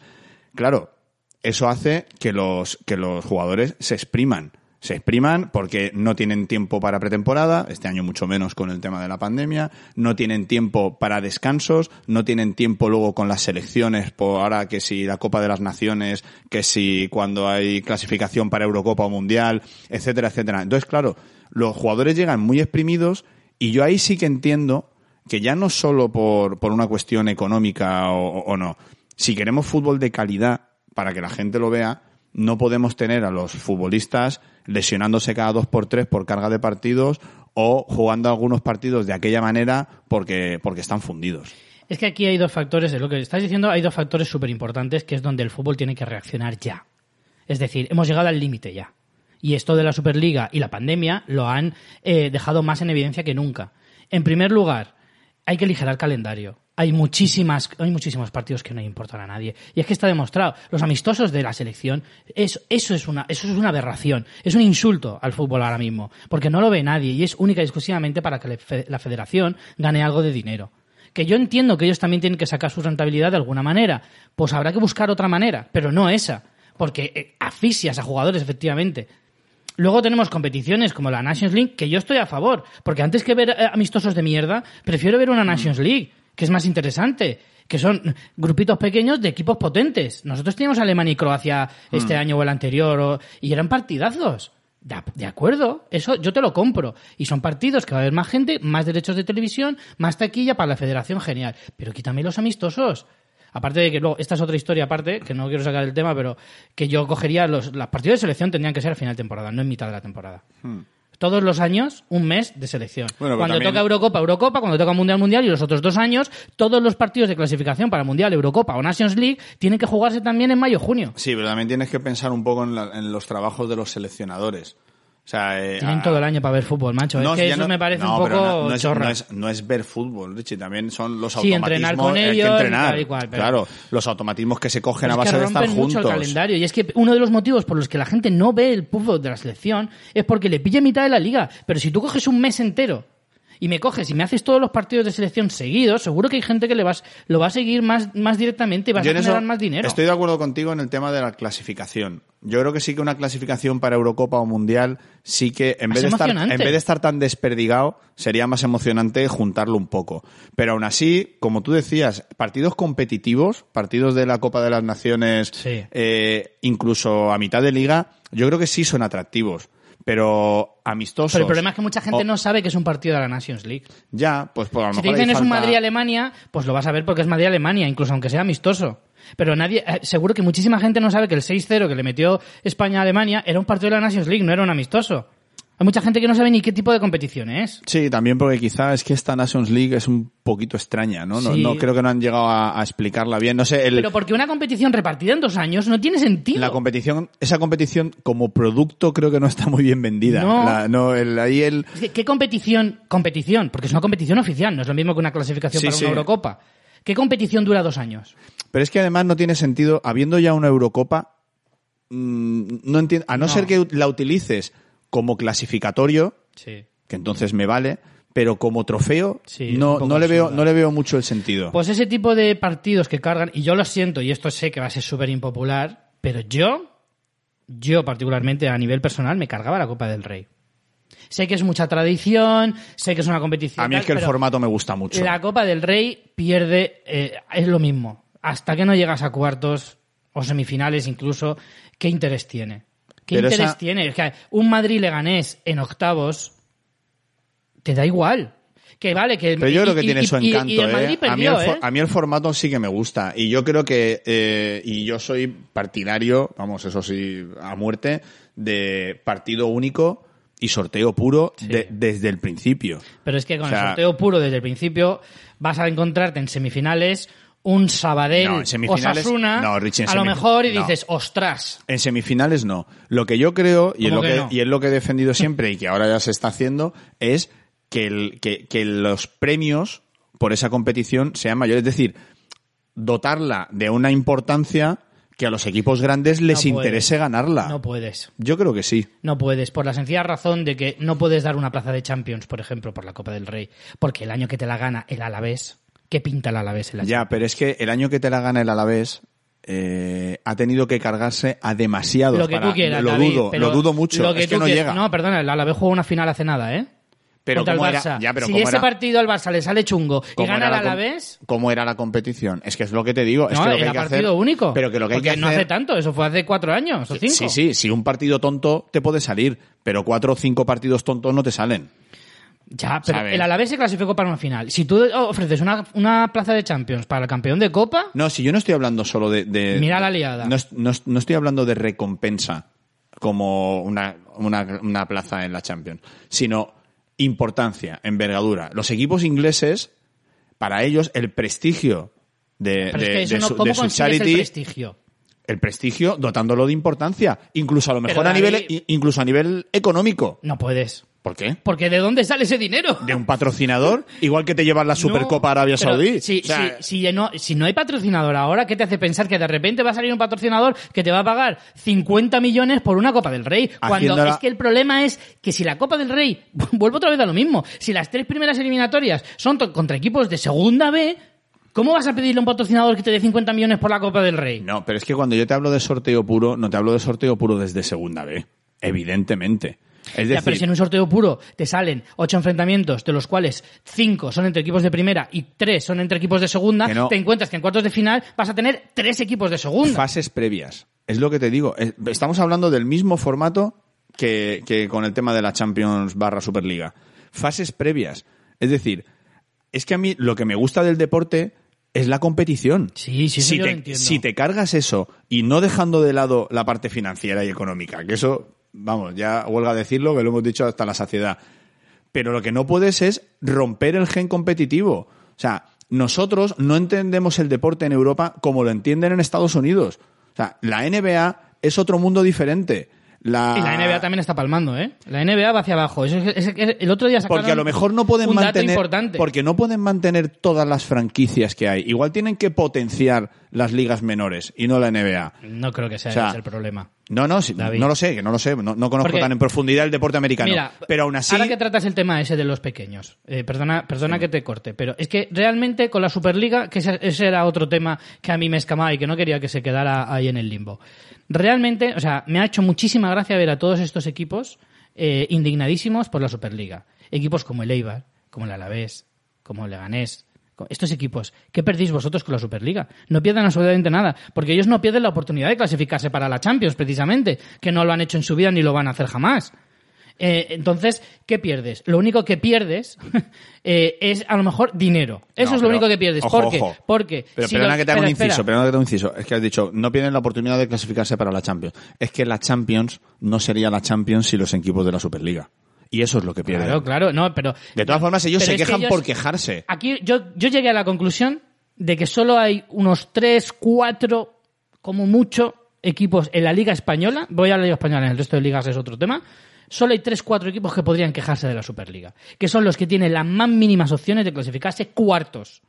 Claro, eso hace que los, que los jugadores se expriman. Se expriman porque no tienen tiempo para pretemporada, este año mucho menos con el tema de la pandemia, no tienen tiempo para descansos, no tienen tiempo luego con las selecciones, por ahora que si la Copa de las Naciones, que si cuando hay clasificación para Eurocopa o Mundial, etcétera, etcétera. Entonces, claro, los jugadores llegan muy exprimidos y yo ahí sí que entiendo que ya no solo por, por una cuestión económica o, o no, si queremos fútbol de calidad para que la gente lo vea, no podemos tener a los futbolistas lesionándose cada dos por tres por carga de partidos o jugando algunos partidos de aquella manera porque, porque están fundidos. Es que aquí hay dos factores, es lo que estás diciendo, hay dos factores súper importantes que es donde el fútbol tiene que reaccionar ya. Es decir, hemos llegado al límite ya. Y esto de la Superliga y la pandemia lo han eh, dejado más en evidencia que nunca. En primer lugar, hay que aligerar calendario. Hay muchísimas, hay muchísimos partidos que no importan a nadie. Y es que está demostrado. Los amistosos de la selección, eso, eso es una, eso es una aberración. Es un insulto al fútbol ahora mismo. Porque no lo ve nadie y es única y exclusivamente para que la fe- la federación gane algo de dinero. Que yo entiendo que ellos también tienen que sacar su rentabilidad de alguna manera. Pues habrá que buscar otra manera, pero no esa. Porque eh, asfixias a jugadores, efectivamente. Luego tenemos competiciones como la Nations League, que yo estoy a favor, porque antes que ver eh, amistosos de mierda, prefiero ver una Nations League, que es más interesante, que son grupitos pequeños de equipos potentes. Nosotros teníamos Alemania y Croacia este año o el anterior, o- y eran partidazos. De, ac- de acuerdo, eso yo te lo compro. Y son partidos que va a haber más gente, más derechos de televisión, más taquilla para la federación, genial. Pero quítame los amistosos. Aparte de que luego, esta es otra historia aparte, que no quiero sacar el tema, pero que yo cogería los, los partidos de selección tendrían que ser a final de temporada, no en mitad de la temporada. Todos los años, un mes de selección. Bueno, cuando también- toca Eurocopa, Eurocopa, cuando toca Mundial, Mundial, y los otros dos años, todos los partidos de clasificación para Mundial, Eurocopa o Nations League tienen que jugarse también en mayo-junio. Sí, pero también tienes que pensar un poco en, la- en los trabajos de los seleccionadores. O sea, eh, Tienen a- todo el año para ver fútbol, macho. No, es que eso no- me parece no, un poco no, no es, chorra. es- no es ver fútbol, Richie, también son los Sí, automatismos. entrenar con que ellos y entrenar, y cual, pero- Claro, los automatismos que se cogen a base que de estar rompen mucho juntos. el calendario. Y es que uno de los motivos por los que la gente no ve el fútbol de la selección es porque le pilla mitad de la liga. Pero si tú coges un mes entero y me coges y me haces todos los partidos de selección seguidos, seguro que hay gente que le vas, lo va a seguir más, más directamente y vas Yo a generar más dinero. Estoy de acuerdo contigo en el tema de la clasificación. Yo creo que sí que una clasificación para Eurocopa o Mundial sí que en vez de estar en vez de estar tan desperdigado sería más emocionante juntarlo un poco. Pero aún así, como tú decías, partidos competitivos, partidos de la Copa de las Naciones, Sí. eh, incluso a mitad de liga, yo creo que sí son atractivos. Pero amistosos. Pero el problema es que mucha gente o- no sabe que es un partido de la Nations League. Ya, pues, pues a lo Si te mejor dicen ahí es un falta- Madrid-Alemania, pues lo vas a ver porque es Madrid-Alemania, incluso aunque sea amistoso. Pero nadie, eh, seguro que muchísima gente no sabe que el 6-0 que le metió España a Alemania era un partido de la Nations League, no era un amistoso. Hay mucha gente que no sabe ni qué tipo de competición es. Sí, también porque quizá es que esta Nations League es un poquito extraña, ¿no? No, Sí. no creo que no han llegado a, a explicarla bien. No sé, el- Pero porque una competición repartida en dos años no tiene sentido. la competición, esa competición como producto creo que no está muy bien vendida. No. La- no, el- ahí el, Es que, ¿Qué competición? Competición, porque es una competición oficial, no es lo mismo que una clasificación Sí, para sí. una Eurocopa. ¿Qué competición dura dos años? pero es que además no tiene sentido, habiendo ya una Eurocopa, mm, no entiendo, a no, No. ser que la utilices como clasificatorio, Sí. que entonces me vale, pero como trofeo, Sí, no, no le veo, no le veo mucho el sentido. Pues ese tipo de partidos que cargan, y yo lo siento, y esto sé que va a ser súper impopular, pero yo, yo particularmente a nivel personal, me cargaba la Copa del Rey. Sé que es mucha tradición, sé que es una competición. a mí es que el formato me gusta mucho. La Copa del Rey pierde, eh, es lo mismo. Hasta que no llegas a cuartos o semifinales incluso, ¿qué interés tiene? ¿Qué Pero interés esa- tiene? Es que un Madrid-Leganés en octavos, te da igual. Que vale, que... Pero yo creo que y- tiene y- su encanto, y ¿eh? A, mí el, ¿eh? a mí el formato sí que me gusta. Y yo creo que, eh, y yo soy partidario, vamos, eso sí, a muerte, de partido único y sorteo puro de- desde el principio. Pero es que con O sea- el sorteo puro desde el principio vas a encontrarte en semifinales un Sabadell No, en semifinales- Osasuna no, Richie, en a lo mejor y no. dices, ostras. En semifinales no. Lo que yo creo, y es, ¿Cómo lo que que, no? y es lo que he defendido siempre y que ahora ya se está haciendo, es que, el- que, que los premios por esa competición sean mayores. Es decir, dotarla de una importancia que a los equipos grandes les No interese ganarla. No puedes. Yo creo que sí. No puedes, por la sencilla razón de que no puedes dar una plaza de Champions, por ejemplo, por la Copa del Rey. Porque el año que te la gana el Alavés, ¿qué pinta el Alavés en la Ya, pero es que el año que te la gana el Alavés eh, ha tenido que cargarse a demasiados. Lo que para- tú quieras, Lo David, dudo, lo dudo mucho. lo que es que no llega. No, perdona, el Alavés jugó una final hace nada, ¿eh? pero Contra. Ya, pero si ¿cómo ese era? partido al Barça le sale chungo y ¿Cómo gana el Alavés, ¿Cómo era la competición? Es que es lo que te digo. es no, que lo que era hay que partido hacer- único. Pero que lo que hay Porque que no hacer- hace tanto, eso fue hace cuatro años o cinco. Sí, sí, si un partido tonto te puede salir, pero cuatro o cinco partidos tontos no te salen. Ya, pero ¿Sabes? el Alavés se clasificó para una final. Si tú ofreces una, una plaza de Champions para el campeón de Copa, No, si yo no estoy hablando solo de... de- Mira la liada. No, es- no es- no estoy hablando de recompensa como una, una, una plaza en la Champions, sino importancia, envergadura. Los equipos ingleses, para ellos, el prestigio de, pero de- es que eso de no, su, ¿cómo de su consigues charity, el prestigio? el prestigio dotándolo de importancia, incluso a lo mejor a nivel, incluso a nivel económico. No puedes. ¿Por qué? Porque ¿de dónde sale ese dinero? de un patrocinador, igual que te llevas la Supercopa No, Arabia Saudí. Si, O sea, si- si no, si no hay patrocinador ahora, ¿qué te hace pensar que de repente va a salir un patrocinador que te va a pagar 50 millones por una Copa del Rey? Cuando es que el problema es que si la Copa del Rey, *laughs* vuelvo otra vez a lo mismo, si las tres primeras eliminatorias son contra equipos de segunda B, ¿cómo vas a pedirle a un patrocinador que te dé 50 millones por la Copa del Rey? No, pero es que cuando yo te hablo de sorteo puro, no te hablo de sorteo puro desde segunda B. Evidentemente. Es Ya, decir, pero si en un sorteo puro te salen ocho enfrentamientos, de los cuales cinco son entre equipos de primera y tres son entre equipos de segunda, no. te encuentras que en cuartos de final vas a tener tres equipos de segunda. fases previas. Es lo que te digo. Es- Estamos hablando del mismo formato que, que con el tema de la Champions barra Superliga. Fases previas. Es decir, es que a mí lo que me gusta del deporte es la competición. Sí, sí, si yo te, lo entiendo. si te cargas eso y no dejando de lado la parte financiera y económica, que eso, vamos, ya huelga decirlo, que lo hemos dicho hasta la saciedad. Pero lo que no puedes es romper el gen competitivo. O sea, nosotros no entendemos el deporte en Europa como lo entienden en Estados Unidos. O sea, la NBA es otro mundo diferente. La... Y la NBA también está palmando, ¿eh? La NBA va hacia abajo. Eso es- es- es- el otro día sacaron Porque a lo mejor no pueden un dato mantener importante. porque no pueden mantener todas las franquicias que hay. Igual tienen que potenciar las ligas menores y no la NBA. No creo que sea O sea, ese el problema. No, no, sí, David. no lo sé, que no lo sé, no, no conozco Porque- tan en profundidad el deporte americano. Mira, pero aún así, ahora que tratas el tema ese de los pequeños, eh, perdona, perdona que te corte, pero es que realmente con la Superliga, que ese, ese era otro tema que a mí me escamaba y que no quería que se quedara ahí en el limbo. Realmente, o sea, me ha hecho muchísima gracia ver a todos estos equipos eh, indignadísimos por la Superliga. Equipos como el Eibar, como el Alavés, como el Leganés, estos equipos, ¿qué perdéis vosotros con la Superliga? No pierdan absolutamente nada, porque ellos no pierden la oportunidad de clasificarse para la Champions, precisamente, que no lo han hecho en su vida ni lo van a hacer jamás. Eh, entonces, ¿qué pierdes? Lo único que pierdes *laughs* eh, es a lo mejor dinero. Eso No, es lo pero- único que pierdes. ojo, ¿Por qué? ojo. Porque Pero si perdona que te haga un inciso, perdona que te un inciso. Es que has dicho, no pierden la oportunidad de clasificarse para la Champions. Es que la Champions no sería la Champions sin los equipos de la Superliga. Y eso es lo que pierden. Claro, claro, no, pero De todas formas, ellos se que quejan ellos- por quejarse. Aquí yo, yo llegué a la conclusión de que solo hay unos tres, cuatro, como mucho, equipos en la Liga Española. Voy a la Liga Española, en el resto de ligas es otro tema. Solo hay tres, cuatro equipos que podrían quejarse de la Superliga. Que son los que tienen las más mínimas opciones de clasificarse cuartos.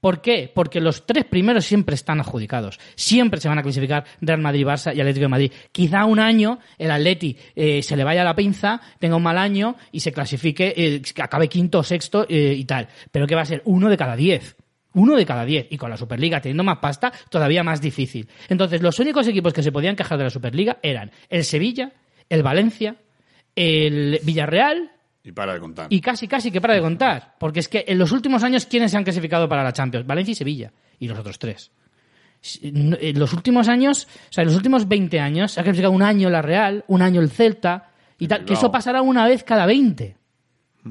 ¿Por qué? Porque los tres primeros siempre están adjudicados. Siempre se van a clasificar Real Madrid, Barça y Atlético de Madrid. Quizá un año el Atleti eh, se le vaya la pinza, tenga un mal año y se clasifique, eh, acabe quinto o sexto eh, y tal. Pero que va a ser uno de cada diez. Uno de cada diez. Y con la Superliga teniendo más pasta, todavía más difícil. Entonces, los únicos equipos que se podían quejar de la Superliga eran el Sevilla, el Valencia, el Villarreal Y para de contar. y casi, casi que para de contar. Porque es que en los últimos años, ¿quiénes se han clasificado para la Champions? Valencia y Sevilla. Y los otros tres. En los últimos años, o sea, en los últimos 20 años, se ha clasificado un año la Real, un año el Celta y tal. Que eso pasará una vez cada 20.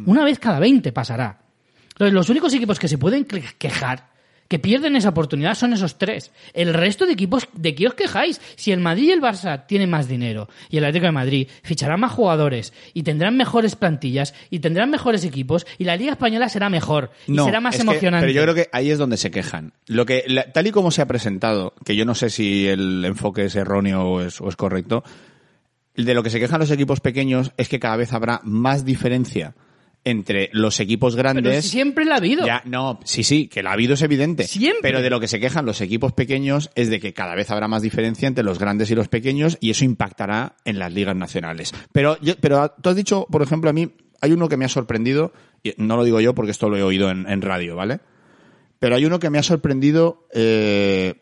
Una vez cada 20 pasará. Entonces, los únicos equipos que se pueden que- quejar, que pierden esa oportunidad, son esos tres. El resto de equipos, ¿de qué os quejáis? Si el Madrid y el Barça tienen más dinero y el Atlético de Madrid ficharán más jugadores y tendrán mejores plantillas y tendrán mejores equipos y la Liga Española será mejor y No, será más que- emocionante. pero yo creo que ahí es donde se quejan. Lo que, la- tal y como se ha presentado, que yo no sé si el enfoque es erróneo o es, o es correcto, de lo que se quejan los equipos pequeños es que cada vez habrá más diferencia entre los equipos Pero grandes. si siempre la ha habido. Ya, no, sí, sí, que la ha habido es evidente. Siempre. Pero de lo que se quejan los equipos pequeños es de que cada vez habrá más diferencia entre los grandes y los pequeños y eso impactará en las ligas nacionales. Pero, yo, pero tú has dicho, por ejemplo, a mí hay uno que me ha sorprendido, y no lo digo yo porque esto lo he oído en, en radio, ¿vale? Pero hay uno que me ha sorprendido, eh,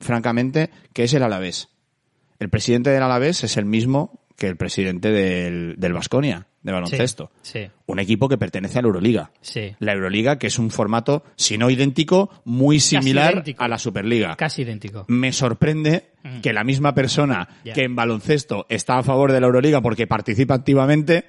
francamente, que es el Alavés. El presidente del Alavés es el mismo que el presidente del, del Vasconia, de baloncesto. Sí, Un equipo que pertenece a la Euroliga. sí. La Euroliga, que es un formato, si no idéntico, muy similar idéntico. a la Superliga. Casi idéntico. Me sorprende que la misma persona que en baloncesto está a favor de la Euroliga porque participa activamente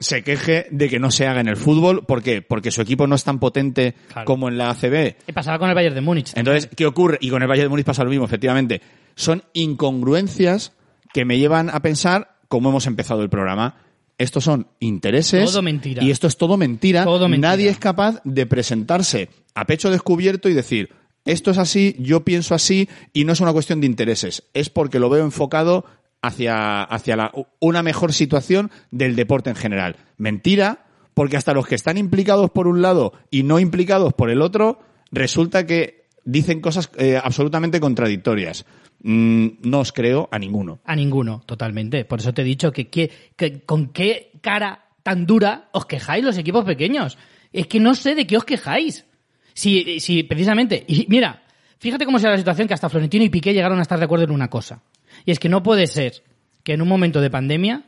se queje de que no se haga en el fútbol. ¿Por qué? Porque su equipo no es tan potente Claro. como en la ACB. Y pasaba con el Bayern de Múnich. Entonces, ¿qué ocurre? Y con el Valle de Múnich pasa lo mismo, efectivamente. Son incongruencias que me llevan a pensar, como hemos empezado el programa, estos son intereses. Todo mentira. Y esto es todo mentira. Todo mentira. Nadie es capaz de presentarse a pecho descubierto y decir, esto es así, yo pienso así, y no es una cuestión de intereses. Es porque lo veo enfocado hacia, hacia la- una mejor situación del deporte en general. Mentira, porque hasta los que están implicados por un lado y no implicados por el otro, resulta que dicen cosas eh, absolutamente contradictorias. Mm, no os creo a ninguno. A ninguno, totalmente. Por eso te he dicho que, que- que con qué cara tan dura os quejáis los equipos pequeños. Es que no sé de qué os quejáis. Si, si precisamente, y mira, fíjate cómo será la situación que hasta Florentino y Piqué llegaron a estar de acuerdo en una cosa. Y es que no puede ser que en un momento de pandemia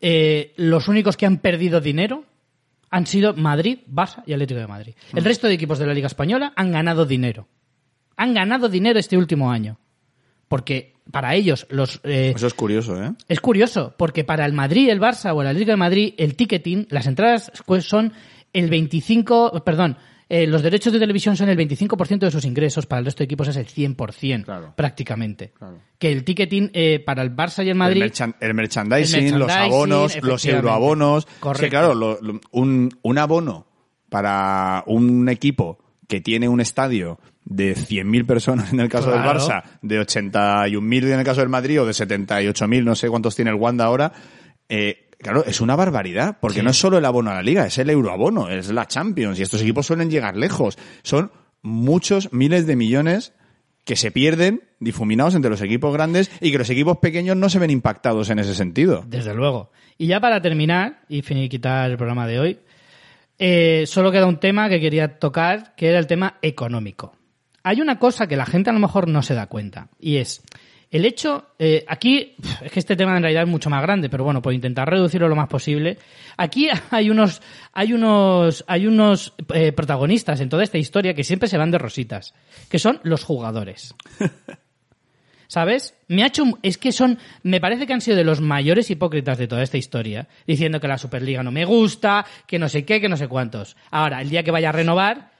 eh, los únicos que han perdido dinero han sido Madrid, Barça y Atlético de Madrid. El resto de equipos de la Liga Española han ganado dinero. Han ganado dinero este último año. Porque para ellos los... eh, Eso es curioso, ¿eh? es curioso, porque para el Madrid, el Barça o el Atlético de Madrid, el ticketing, las entradas pues, son el 25, perdón, eh, los derechos de televisión son el 25% de sus ingresos, para el resto de equipos es el 100%, Claro. prácticamente. Claro. Que el ticketing eh, para el Barça y el Madrid... El, merchan- el merchandising, El los abonos, los euroabonos. Correcto. que claro, lo- lo- un, un abono para un equipo que tiene un estadio de 100.000 personas en el caso del. Barça, de 81.000 en el caso del Madrid o de 78.000, no sé cuántos tiene el Wanda ahora, eh, claro, es una barbaridad, porque Sí. no es solo el abono a la liga, es el euroabono, es la Champions, y estos equipos suelen llegar lejos. Son muchos miles de millones que se pierden difuminados entre los equipos grandes y que los equipos pequeños no se ven impactados en ese sentido. Desde luego. Y ya para terminar y finiquitar el programa de hoy, eh, solo queda un tema que quería tocar, que era el tema económico. Hay una cosa que la gente a lo mejor no se da cuenta, y es el hecho, eh, aquí, es que este tema en realidad es mucho más grande, pero bueno, por intentar reducirlo lo más posible, aquí *laughs* hay unos, hay unos, hay unos eh, protagonistas en toda esta historia que siempre se van de rositas, que son los jugadores. *laughs* ¿Sabes? Me ha hecho, es que son, me parece que han sido de los mayores hipócritas de toda esta historia, diciendo que la Superliga no me gusta, que no sé qué, que no sé cuántos. Ahora, el día que vaya a renovar,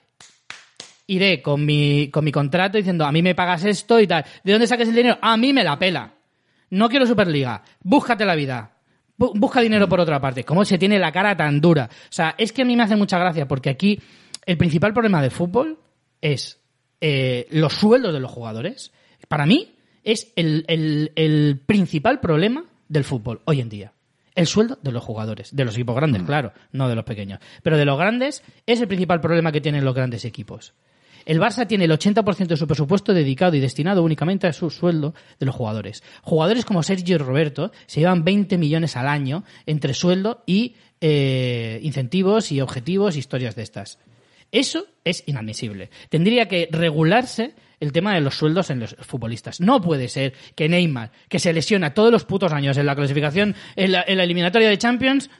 iré con mi, con mi contrato diciendo, a mí me pagas esto y tal. ¿De dónde saques el dinero? A mí me la pela. No quiero Superliga. Búscate la vida. Bu- Busca dinero por otra parte. ¿Cómo se tiene la cara tan dura? O sea, es que a mí me hace mucha gracia porque aquí el principal problema del fútbol es eh, los sueldos de los jugadores. Para mí es el, el- el principal problema del fútbol hoy en día. El sueldo de los jugadores, de los equipos grandes, claro, no de los pequeños. Pero de los grandes es el principal problema que tienen los grandes equipos. El Barça tiene el 80% de su presupuesto dedicado y destinado únicamente a su sueldo de los jugadores. Jugadores como Sergio y Roberto se llevan 20 millones al año entre sueldo y eh, incentivos y objetivos historias de estas. Eso es inadmisible. Tendría que regularse el tema de los sueldos en los futbolistas. No puede ser que Neymar, que se lesiona todos los putos años en la clasificación, en la, en la eliminatoria de Champions,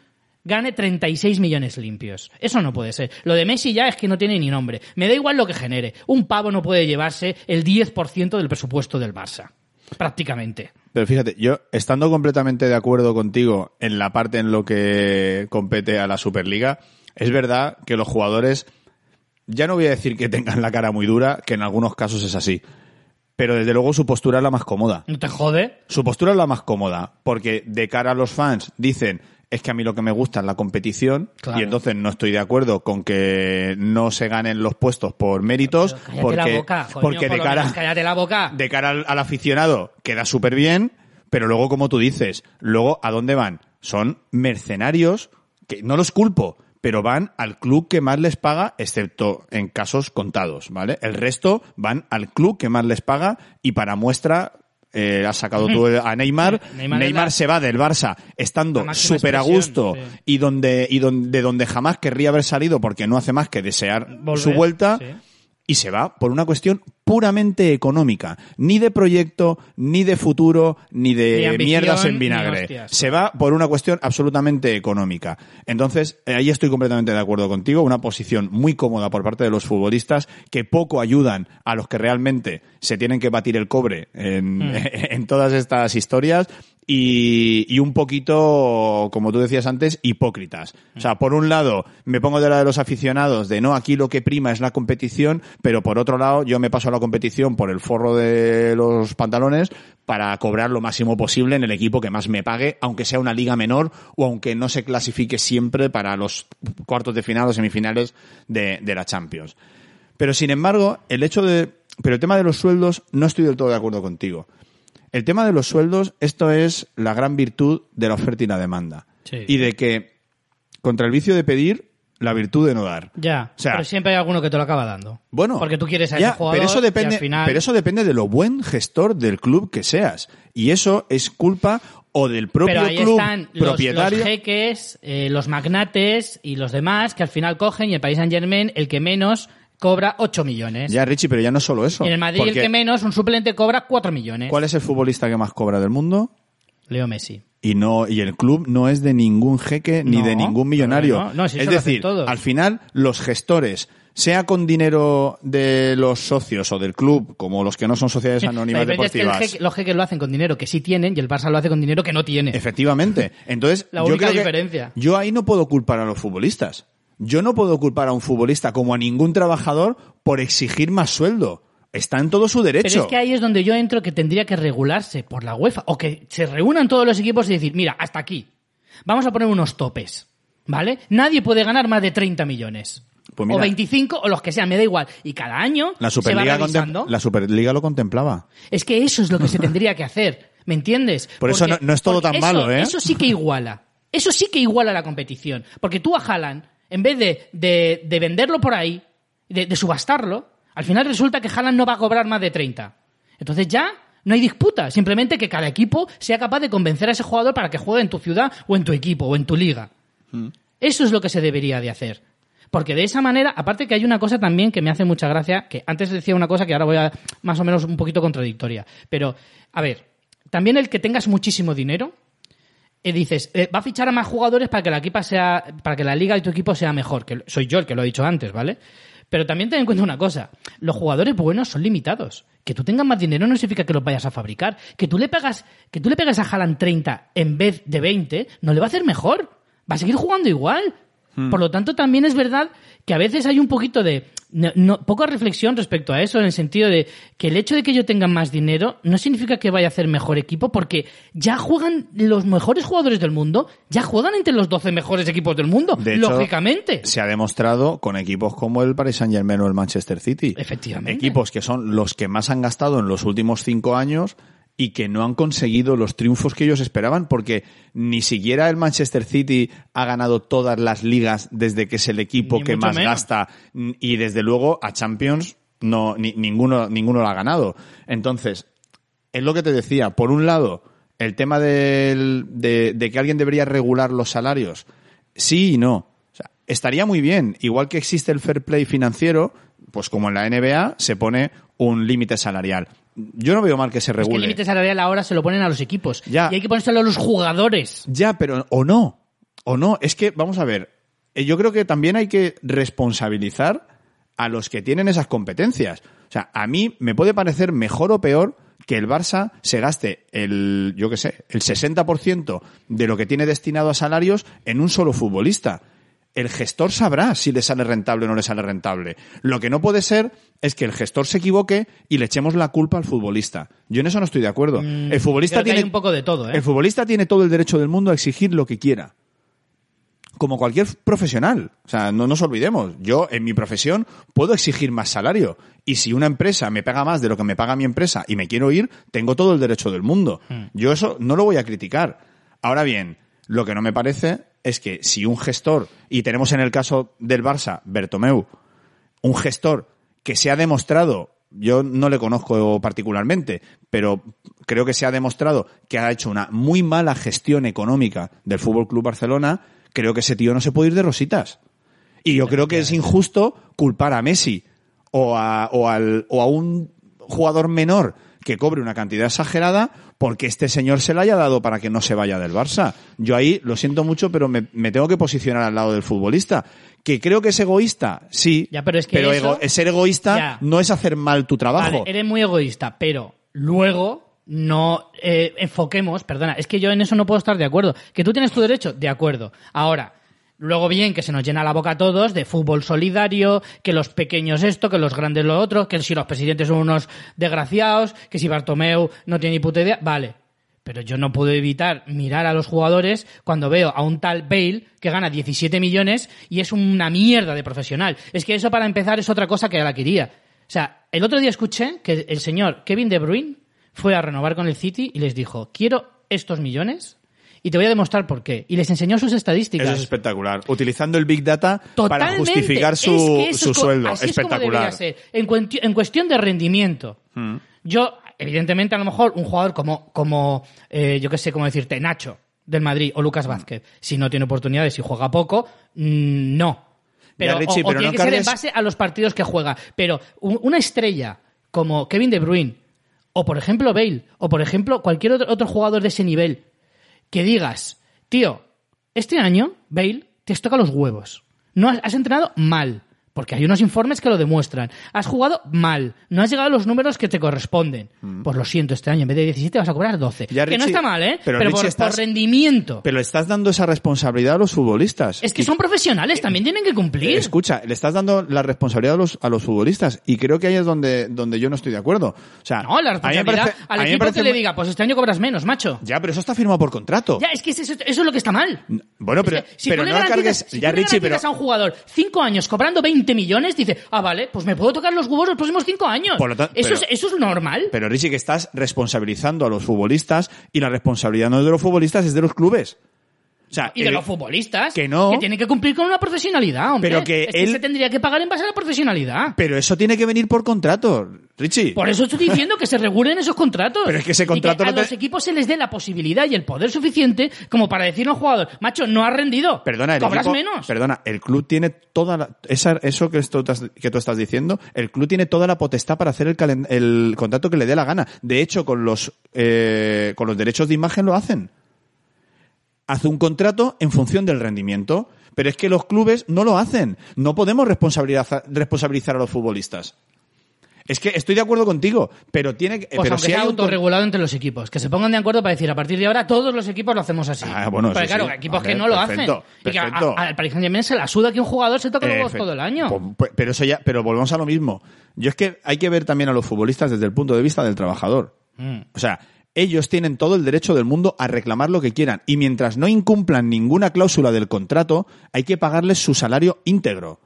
gane 36 millones limpios. Eso no puede ser. Lo de Messi ya es que no tiene ni nombre. Me da igual lo que genere. Un pavo no puede llevarse el 10% del presupuesto del Barça. Prácticamente. Pero fíjate, yo estando completamente de acuerdo contigo en la parte en lo que compete a la Superliga, es verdad que los jugadores, ya no voy a decir que tengan la cara muy dura, que en algunos casos es así, pero desde luego su postura es la más cómoda. ¿No te jode? Su postura es la más cómoda, porque de cara a los fans dicen, es que a mí lo que me gusta es la competición, Claro. y entonces no estoy de acuerdo con que no se ganen los puestos por méritos, Cállate porque, la boca, coño, porque por de cara, menos cállate la boca. de cara al, al aficionado queda súper bien, pero luego, como tú dices, luego, ¿a dónde van? Son mercenarios, que no los culpo, pero van al club que más les paga, excepto en casos contados, ¿vale? El resto van al club que más les paga y para muestra eh, has sacado *laughs* tú a Neymar. Neymar Neymar, la- se va del Barça estando súper a gusto sí. y donde y donde, de donde jamás querría haber salido porque no hace más que desear Volver, su vuelta sí. Y se va por una cuestión puramente económica, ni de proyecto, ni de futuro, ni de Ni ambición, mierdas en vinagre. Se va por una cuestión absolutamente económica. Entonces, eh, ahí estoy completamente de acuerdo contigo, una posición muy cómoda por parte de los futbolistas que poco ayudan a los que realmente se tienen que batir el cobre en, *laughs* en todas estas historias y, un poquito, como tú decías antes, hipócritas. O sea, por un lado, me pongo de la de los aficionados de no, aquí lo que prima es la competición, pero por otro lado, yo me paso a la competición por el forro de los pantalones para cobrar lo máximo posible en el equipo que más me pague, aunque sea una liga menor o aunque no se clasifique siempre para los cuartos de final o semifinales de, de la Champions. Pero sin embargo, el hecho de, pero el tema de los sueldos, no estoy del todo de acuerdo contigo. El tema de los sueldos, esto es la gran virtud de la oferta y la demanda. Sí. Y de que, contra el vicio de pedir, la virtud de no dar. Ya, O sea, pero siempre hay alguno que te lo acaba dando. Bueno, Porque tú quieres a ya, ese jugador pero eso y depende, al final... pero eso depende de lo buen gestor del club que seas. Y eso es culpa o del propio Pero ahí club están los, propietario. los jeques, eh, los magnates y los demás que al final cogen y el Paris Saint Germain, el que menos, cobra 8 millones. Ya, Richie, pero ya no es solo eso. y en el Madrid, el Porque que menos, un suplente cobra 4 millones. ¿Cuál es el futbolista que más cobra del mundo? Leo Messi. Y no y el club no es de ningún jeque ni No, de ningún millonario. no, no, si es eso lo hacen decir, todos. al final los gestores, sea con dinero de los socios o del club, como los que no son sociedades *laughs* anónimas La diferencia es que el deportivas. jeque- los jeques lo hacen con dinero que sí tienen y el Barça lo hace con dinero que no tiene. Efectivamente. Entonces, La yo única creo que diferencia. yo ahí no puedo culpar a los futbolistas. Yo no puedo culpar a un futbolista como a ningún trabajador por exigir más sueldo. Está en todo su derecho. Pero es que ahí es donde yo entro que tendría que regularse por la UEFA o que se reúnan todos los equipos y decir, mira, hasta aquí. Vamos a poner unos topes, ¿vale? Nadie puede ganar más de 30 millones. Pues mira. o 25 o los que sean, me da igual. Y cada año la se va Superliga, contem- revisando. la Superliga lo contemplaba. Es que eso es lo que se tendría que hacer, ¿me entiendes? Por eso no- no es todo tan malo, ¿eh? Eso sí que iguala. Eso sí que iguala la competición. Porque tú a Haaland, en vez de, de, de venderlo por ahí, de, de subastarlo, al final resulta que Haaland no va a cobrar más de 30. Entonces ya no hay disputa. Simplemente que cada equipo sea capaz de convencer a ese jugador para que juegue en tu ciudad o en tu equipo o en tu liga. Eso es lo que se debería de hacer. Porque de esa manera, aparte que hay una cosa también que me hace mucha gracia, que antes decía una cosa que ahora voy a más o menos un poquito contradictoria. Pero, a ver, también el que tengas muchísimo dinero, eh, dices, eh, va a fichar a más jugadores para que la equipa sea, para que la liga y tu equipo sea mejor. Que soy yo el que lo he dicho antes, ¿vale? Pero también ten en cuenta una cosa, los jugadores buenos son limitados. Que tú tengas más dinero no significa que los vayas a fabricar. Que tú le pegas, que tú le pegas a Haaland 30 en vez de 20, no le va a hacer mejor. Va a seguir jugando igual. Por lo tanto, también es verdad que a veces hay un poquito de no, no- poca reflexión respecto a eso, en el sentido de que el hecho de que yo tenga más dinero no significa que vaya a hacer mejor equipo, porque ya juegan los mejores jugadores del mundo, ya juegan entre los 12 mejores equipos del mundo, De hecho, lógicamente. Se ha demostrado con equipos como el Paris Saint Germain o el Manchester City. Efectivamente. Equipos que son los que más han gastado en los últimos cinco años y que no han conseguido los triunfos que ellos esperaban porque ni siquiera el Manchester City ha ganado todas las ligas desde que es el equipo Ni que más menos. gasta y desde luego a Champions no ni- ninguno ninguno lo ha ganado. Entonces, es lo que te decía, por un lado, el tema del- de, de que alguien debería regular los salarios, sí y no. O sea, estaría muy bien, igual que existe el fair play financiero, pues como en la NBA se pone un límite salarial. Yo no veo mal que se Es que el regule. límite salarial ahora se lo ponen a los equipos. Ya. Y hay que ponérselo a los jugadores. Ya, pero o no, o no. Es que, vamos a ver, eh, yo creo que también hay que responsabilizar a los que tienen esas competencias. O sea, a mí me puede parecer mejor o peor que el Barça se gaste el, yo qué sé, el 60% de lo que tiene destinado a salarios en un solo futbolista. El gestor sabrá si le sale rentable o no le sale rentable. Lo que no puede ser es que el gestor se equivoque y le echemos la culpa al futbolista. Yo en eso no estoy de acuerdo. el futbolista creo que tiene hay un poco de todo, ¿eh? El futbolista tiene todo el derecho del mundo a exigir lo que quiera. Como cualquier profesional. O sea, no nos olvidemos. Yo, en mi profesión, puedo exigir más salario. Y si una empresa me paga más de lo que me paga mi empresa y me quiero ir, tengo todo el derecho del mundo. Hmm. Yo eso no lo voy a criticar. Ahora bien, Lo que no me parece es que si un gestor, y tenemos en el caso del Barça, Bertomeu, un gestor que se ha demostrado, yo no le conozco particularmente, pero creo que se ha demostrado que ha hecho una muy mala gestión económica del Fútbol Club Barcelona, creo que ese tío no se puede ir de rositas. Y yo creo que es injusto culpar a Messi o a, o al, o a un jugador menor que cobre una cantidad exagerada porque este señor se la haya dado para que no se vaya del Barça. Yo ahí lo siento mucho, pero me, me tengo que posicionar al lado del futbolista. Que creo que es egoísta, sí, Ya, pero es que eso- ego- ser egoísta Ya. no es hacer mal tu trabajo. Vale, eres muy egoísta, pero luego no eh, enfoquemos, perdona, es que yo en eso no puedo estar de acuerdo. Que tú tienes tu derecho, de acuerdo. Ahora, luego bien que se nos llena la boca a todos de fútbol solidario, que los pequeños esto, que los grandes lo otro, que si los presidentes son unos desgraciados, que si Bartomeu no tiene ni puta idea, vale. Pero yo no puedo evitar mirar a los jugadores cuando veo a un tal Bale que gana 17 millones y es una mierda de profesional. Es que eso para empezar es otra cosa que la quería. O sea, el otro día escuché que el señor Kevin De Bruyne fue a renovar con el City y les dijo, quiero estos millones y te voy a demostrar por qué. Y les enseñó sus estadísticas. Eso es espectacular. Utilizando el Big Data para justificar su, Es que eso su es sueldo. así es como espectacular. ser. En, cuestión de rendimiento. Yo, evidentemente, a lo mejor un jugador como, como eh, yo qué sé, cómo decirte, Nacho del Madrid o Lucas Vázquez, si no tiene oportunidades y juega poco, mm, no. Pero, Ya, Richie, o, o pero tiene no que ser en base a los partidos que juega. Pero un- una estrella como Kevin De Bruyne, o por ejemplo Bale, o por ejemplo cualquier otro, otro jugador de ese nivel, que digas, tío, este año, Bale, te tocado los huevos. No has entrenado mal, porque hay unos informes que lo demuestran. Has jugado mal, no has llegado a los números que te corresponden. Pues lo siento, este año en vez de 17 vas a cobrar 12. Mm. Ya, que no está mal, ¿eh? pero, por, estás- por rendimiento. Pero le estás dando esa responsabilidad a los futbolistas. es que son profesionales, también tienen que cumplir. Escucha, le estás dando la responsabilidad a los, a los futbolistas y creo que ahí es donde, donde yo no estoy de acuerdo. O sea, no, la responsabilidad parece- al equipo que le diga, pues este año cobras menos, macho. Ya, pero eso está firmado por contrato. Ya, es que eso, eso es lo que está mal. Bueno, pero, Es que si pero no cargues. si ya, Richie, pero. a un jugador cinco años cobrando 20 millones, dice, ah, vale, pues me puedo tocar los huevos los próximos cinco años. Por lo tanto, eso, pero- es, eso es normal. Pero Richie, que estás responsabilizando a los futbolistas y la responsabilidad no es de los futbolistas, es de los clubes. O sea, y de los futbolistas que no. tienen que cumplir con una profesionalidad, hombre. Pero que es él- se tendría que pagar en base a la profesionalidad. Pero eso tiene que venir por contrato, Richie. Por eso estoy diciendo que se regulen esos contratos. Pero es que ese Y contrato a no te- los equipos se les dé la posibilidad y el poder suficiente como para decirle a un jugador, macho, no has rendido. Perdona, el Cobras equipo- menos. Perdona, el club tiene toda la, esa- eso que, esto que tú estás diciendo, el club tiene toda la potestad para hacer el, calen- el contrato que le dé la gana. De hecho, con los, eh, con los derechos de imagen lo hacen. Hace un contrato en función del rendimiento. Pero es que los clubes no lo hacen. No podemos responsabilizar, responsabilizar a los futbolistas. Es que estoy de acuerdo contigo, pero tiene que. Pues pero aunque si sea hay un autorregulado entre los equipos, que se pongan de acuerdo para decir a partir de ahora todos los equipos lo hacemos así. Ah, bueno, eso claro, sí. equipos que no lo perfecto, hacen. Y que perfecto. al Paris Saint-Germain se la suda que un jugador se toque los huevos todo el año. Po- po- Pero eso ya, pero volvemos a lo mismo. Yo es que hay que ver también a los futbolistas desde el punto de vista del trabajador. Mm. O sea, ellos tienen todo el derecho del mundo a reclamar lo que quieran y mientras no incumplan ninguna cláusula del contrato, hay que pagarles su salario íntegro.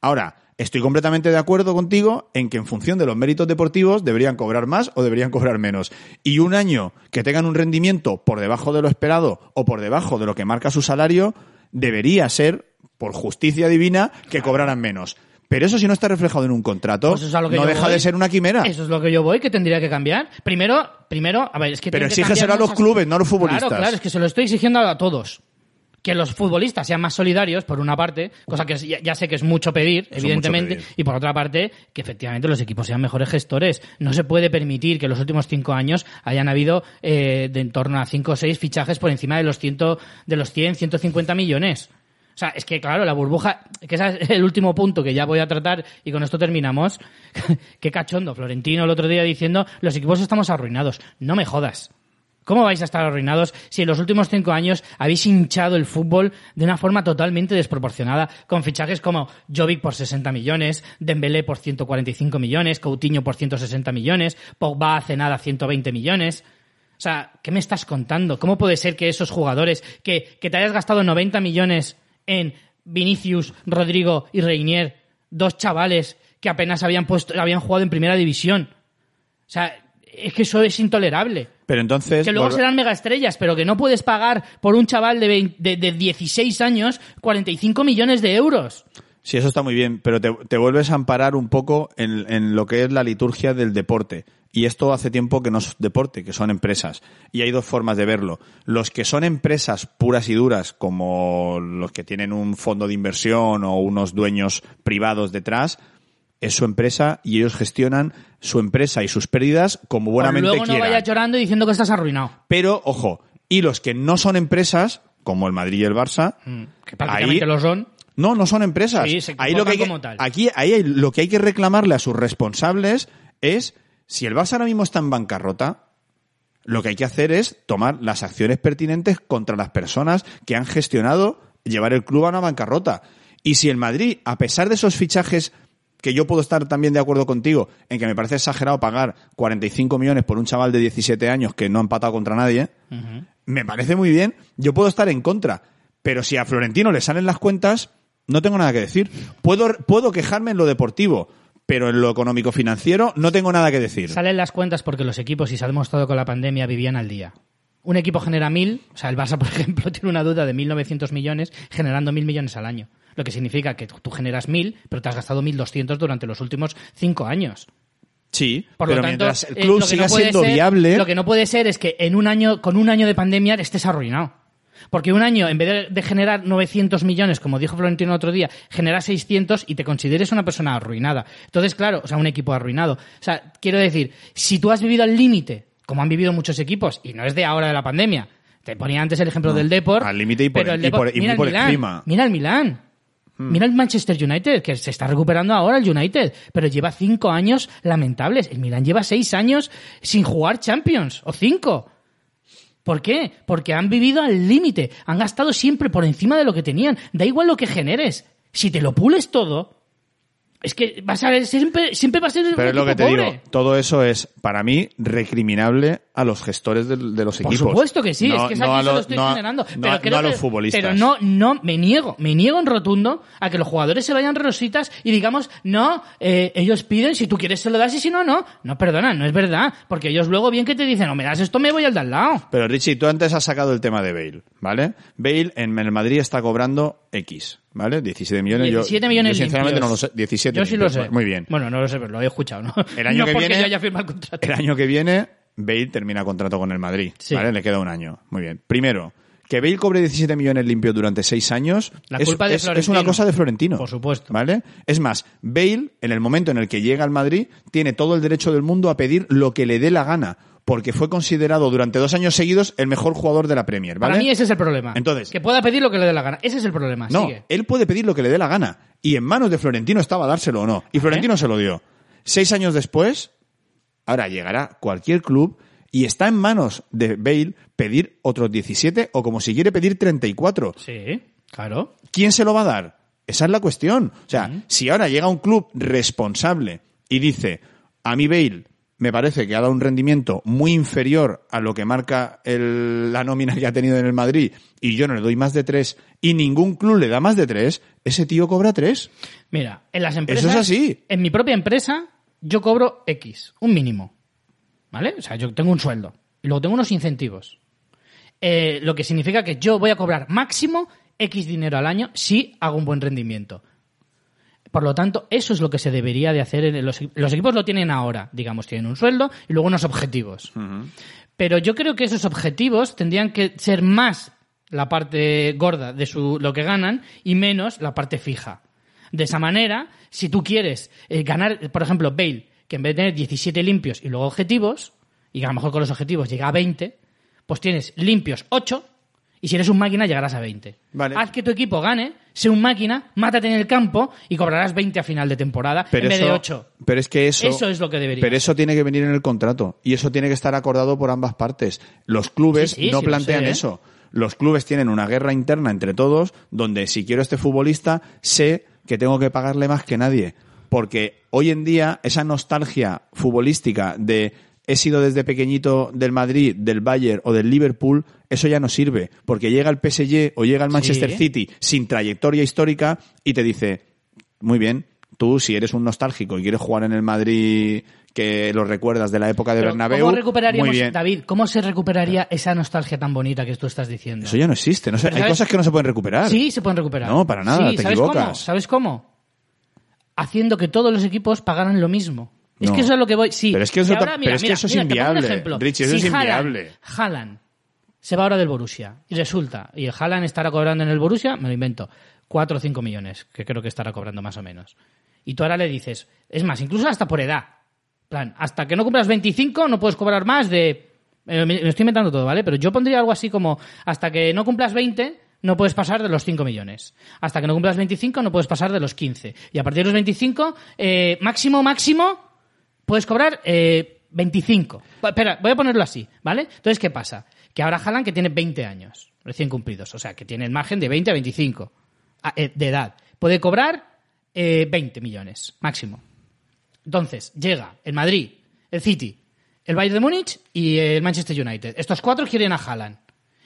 Ahora, estoy completamente de acuerdo contigo en que en función de los méritos deportivos deberían cobrar más o deberían cobrar menos. Y un año que tengan un rendimiento por debajo de lo esperado o por debajo de lo que marca su salario, debería ser, por justicia divina, que cobraran menos. Pero eso si no está reflejado en un contrato, Pues eso es a lo que no deja voy. de ser una quimera. Eso es lo que yo voy, que tendría que cambiar. Primero, primero, a ver, es que Pero exígeselo a los clubes, no a los futbolistas. Claro, claro, es que se lo estoy exigiendo a todos. Que los futbolistas sean más solidarios, por una parte, cosa que ya, ya sé que es mucho pedir, evidentemente, pedir. y por otra parte, que efectivamente los equipos sean mejores gestores. No se puede permitir que en los últimos cinco años hayan habido eh, de en torno a cinco o seis fichajes por encima de los, ciento, de los 100, 150 millones. O sea, es que claro, la burbuja, que ese es el último punto que ya voy a tratar y con esto terminamos. *laughs* Qué cachondo, Florentino el otro día diciendo, los equipos estamos arruinados. No me jodas. ¿Cómo vais a estar arruinados si en los últimos cinco años habéis hinchado el fútbol de una forma totalmente desproporcionada, con fichajes como Jovic por 60 millones, Dembélé por 145 millones, Coutinho por 160 millones, Pogba hace nada 120 millones? O sea, ¿qué me estás contando? ¿Cómo puede ser que esos jugadores, que, que te hayas gastado 90 millones en Vinicius, Rodrigo y Reinier, dos chavales que apenas habían puesto, habían jugado en primera división? O sea, es que eso es intolerable. Pero entonces... Que luego serán mega estrellas, pero que no puedes pagar por un chaval de, 20 de, de 16 años 45 millones de euros. Sí, eso está muy bien, pero te, te vuelves a amparar un poco en, en lo que es la liturgia del deporte. Y esto hace tiempo que no es deporte, que son empresas. Y hay dos formas de verlo. Los que son empresas puras y duras, como los que tienen un fondo de inversión o unos dueños privados detrás, es su empresa y ellos gestionan su empresa y sus pérdidas como buenamente luego no quieran. vayas llorando y diciendo que estás arruinado. Pero, ojo, y los que no son empresas, como el Madrid y el Barça, Que prácticamente ahí- lo son. no, no son empresas. Sí, se ahí lo que hay como tal. aquí ahí hay- lo que hay que reclamarle a sus responsables es si el Barça ahora mismo está en bancarrota, lo que hay que hacer es tomar las acciones pertinentes contra las personas que han gestionado llevar el club a una bancarrota. Y si el Madrid, a pesar de esos fichajes que yo puedo estar también de acuerdo contigo en que me parece exagerado pagar 45 millones por un chaval de 17 años que no ha empatado contra nadie, me parece muy bien, yo puedo estar en contra, pero si a Florentino le salen las cuentas, no tengo nada que decir. Puedo, puedo quejarme en lo deportivo, pero en lo económico financiero no tengo nada que decir. Salen las cuentas porque los equipos, y se ha demostrado con la pandemia, vivían al día. Un equipo genera mil, o sea, el Barça, *laughs* por ejemplo, tiene una deuda de 1.900 millones, generando mil millones al año. Lo que significa que tú generas mil, pero te has gastado 1.200 durante los últimos cinco años. Sí, Por pero lo tanto, mientras el eh, club siga no siendo ser- viable, Lo que no puede ser es que en un año, con un año de pandemia estés arruinado. Porque un año, en vez de, generar 900 millones, como dijo Florentino el otro día, genera 600 y te consideres una persona arruinada. Entonces, claro, o sea, un equipo arruinado. O sea, quiero decir, si tú has vivido al límite, como han vivido muchos equipos, y no es de ahora de la pandemia, te ponía antes el ejemplo del Depor. al límite y por- pero el y Depor- por- y mira el por encima. Mira el Milán. Mira el Manchester United, que se está recuperando ahora el United, pero lleva cinco años lamentables. El Milan lleva seis años sin jugar Champions, o cinco. ¿Por qué? Porque han vivido al límite, han gastado siempre por encima de lo que tenían. Da igual lo que generes. Si te lo pules todo, es que vas a ver, siempre, siempre va a ser pero es lo que te pobre. digo, todo eso es, para mí, recriminable a los gestores de, los Por equipos. supuesto que sí, No- es que es no aquí a lo estoy no generando. pero a- creo que- los futbolistas. Pero no, no, me niego, me niego en rotundo a que los jugadores se vayan rositas y digamos, no, eh, ellos piden, si tú quieres se lo das y si no, no. No, perdona, no es verdad. Porque ellos luego bien que te dicen, no me das esto, me voy al de al lado. Pero Richie, tú antes has sacado el tema de Bale, ¿vale? Bale en el Madrid está cobrando X, ¿vale? 17 millones. Yo- 17 millones Yo, sinceramente limpios. no lo sé. 17 Yo sí lo sé. Muy bien. Bueno, no lo sé, pero lo he escuchado, ¿no? El año *laughs* no que porque viene- yo haya firmado el contrato. El año que viene, Bale termina contrato con el Madrid, Sí. ¿vale? Le queda un año. Muy bien. Primero, que Bale cobre 17 millones limpios durante 6 años La es, culpa de es- es una cosa de Florentino. Por supuesto. ¿Vale? Es más, Bale, en el momento en el que llega al Madrid, tiene todo el derecho del mundo a pedir lo que le dé la gana, porque fue considerado durante dos años seguidos el mejor jugador de la Premier, ¿vale? Para mí ese es el problema. Entonces- que pueda pedir lo que le dé la gana. Ese es el problema. No, Sigue. él puede pedir lo que le dé la gana. Y en manos de Florentino estaba dárselo o no. Y Florentino se lo dio. Seis años después, ahora llegará cualquier club y está en manos de Bale pedir otros 17 o como si quiere pedir 34. Sí, claro. ¿Quién se lo va a dar? Esa es la cuestión. O sea, si ahora llega un club responsable y dice, a mí Bale me parece que ha dado un rendimiento muy inferior a lo que marca el- la nómina que ha tenido en el Madrid y yo no le doy más de tres y ningún club le da más de tres, ese tío cobra tres. Mira, en las empresas. Eso es así. En mi propia empresa, yo cobro X, un mínimo. ¿Vale? O sea, yo tengo un sueldo. Y luego tengo unos incentivos. Eh, lo que significa que yo voy a cobrar máximo X dinero al año si hago un buen rendimiento. Por lo tanto, eso es lo que se debería de hacer. En los, los equipos lo tienen ahora, digamos, tienen un sueldo y luego unos objetivos. Pero yo creo que esos objetivos tendrían que ser más la parte gorda de su, lo que ganan y menos la parte fija. De esa manera, si tú quieres eh, ganar, por ejemplo, Bale, que en vez de tener 17 limpios y luego objetivos, y a lo mejor con los objetivos llega a 20, pues tienes limpios 8 y si eres un máquina llegarás a 20. Vale. Haz que tu equipo gane, sé un máquina, mátate en el campo y cobrarás 20 a final de temporada Pero en vez eso, de 8. Pero es que eso, Eso es lo que debería. Pero eso tiene que venir en el contrato y eso tiene que estar acordado por ambas partes. Los clubes Sí, sí, no sí, plantean sé, ¿eh? eso. Los clubes tienen una guerra interna entre todos donde si quiero este futbolista sé que tengo que pagarle más que nadie. Porque hoy en día esa nostalgia futbolística de he sido desde pequeñito del Madrid, del Bayern o del Liverpool, eso ya no sirve. Porque llega el PSG o llega el Manchester Sí. City sin trayectoria histórica y te dice, muy bien, tú si eres un nostálgico y quieres jugar en el Madrid que lo recuerdas de la época de Pero Bernabéu. ¿Cómo recuperaríamos, Muy bien. David, cómo se recuperaría esa nostalgia tan bonita que tú estás diciendo? Eso ya no existe. No sé, hay ¿sabes? cosas que no se pueden recuperar. Sí, se pueden recuperar. No, para nada, Sí, te ¿sabes cómo? equivocas. ¿Sabes cómo? Haciendo que todos los equipos pagaran lo mismo. Es No. que eso es lo que voy. Sí. Pero es que eso ahora, pero mira, es que mira, eso es mira, un inviable. ejemplo. Richie, eso Si es inviable. Haaland se va ahora del Borussia y resulta, y el Haaland estará cobrando en el Borussia, me lo invento, 4 o 5 millones, que creo que estará cobrando más o menos. Y tú ahora le dices, es más, incluso hasta por edad. plan, hasta que no cumplas 25 no puedes cobrar más de... eh, Me me estoy inventando todo, ¿vale? Pero yo pondría algo así como, hasta que no cumplas 20 no puedes pasar de los 5 millones. Hasta que no cumplas 25 no puedes pasar de los 15. Y a partir de los 25, eh, máximo, máximo, puedes cobrar eh, 25. Pa- Espera, voy a ponerlo así, ¿vale? Entonces, ¿qué pasa? Que ahora Haaland que tiene 20 años, recién cumplidos, o sea, que tiene el margen de 20 a 25 a- eh, de edad, puede cobrar eh, 20 millones, máximo. Entonces, llega el Madrid, el City, el Bayern de Múnich y el Manchester United. Estos cuatro quieren a Haaland.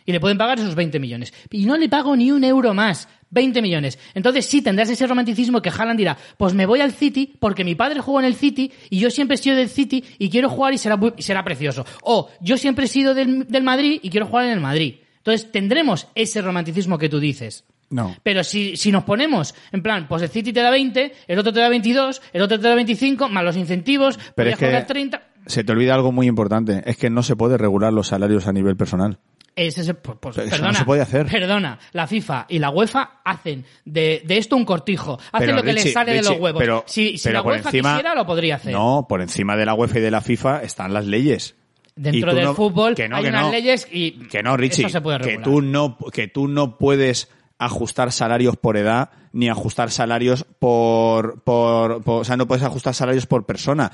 Y le pueden pagar esos 20 millones. Y no le pago ni un euro más. 20 millones. Entonces sí tendrás ese romanticismo que Haaland dirá, pues me voy al City porque mi padre jugó en el City y yo siempre he sido del City y quiero jugar y será, y será precioso. O yo siempre he sido del, del Madrid y quiero jugar en el Madrid. Entonces tendremos ese romanticismo que tú dices. No. Pero si, si nos ponemos, en plan, pues el City te da 20, el otro te da 22, el otro te da 25, más los incentivos, Pero podrías es que cobrar 30. se te olvida algo muy importante. Es que no se puede regular los salarios a nivel personal. Es ese- pues, pues, Pero eso no perdona, se puede hacer. Perdona, la FIFA y la UEFA hacen de, de esto un cortijo. Hacen Pero, lo que Richie, les sale de los huevos. Pero, si si pero la UEFA encima, quisiera, lo podría hacer. No, por encima de la UEFA y de la FIFA están las leyes. Dentro del no- fútbol que no, hay que unas leyes y Que no, Richie. eso se puede que tú no, que tú no puedes ajustar salarios por edad ni ajustar salarios por, por, por- o sea, no puedes ajustar salarios por persona.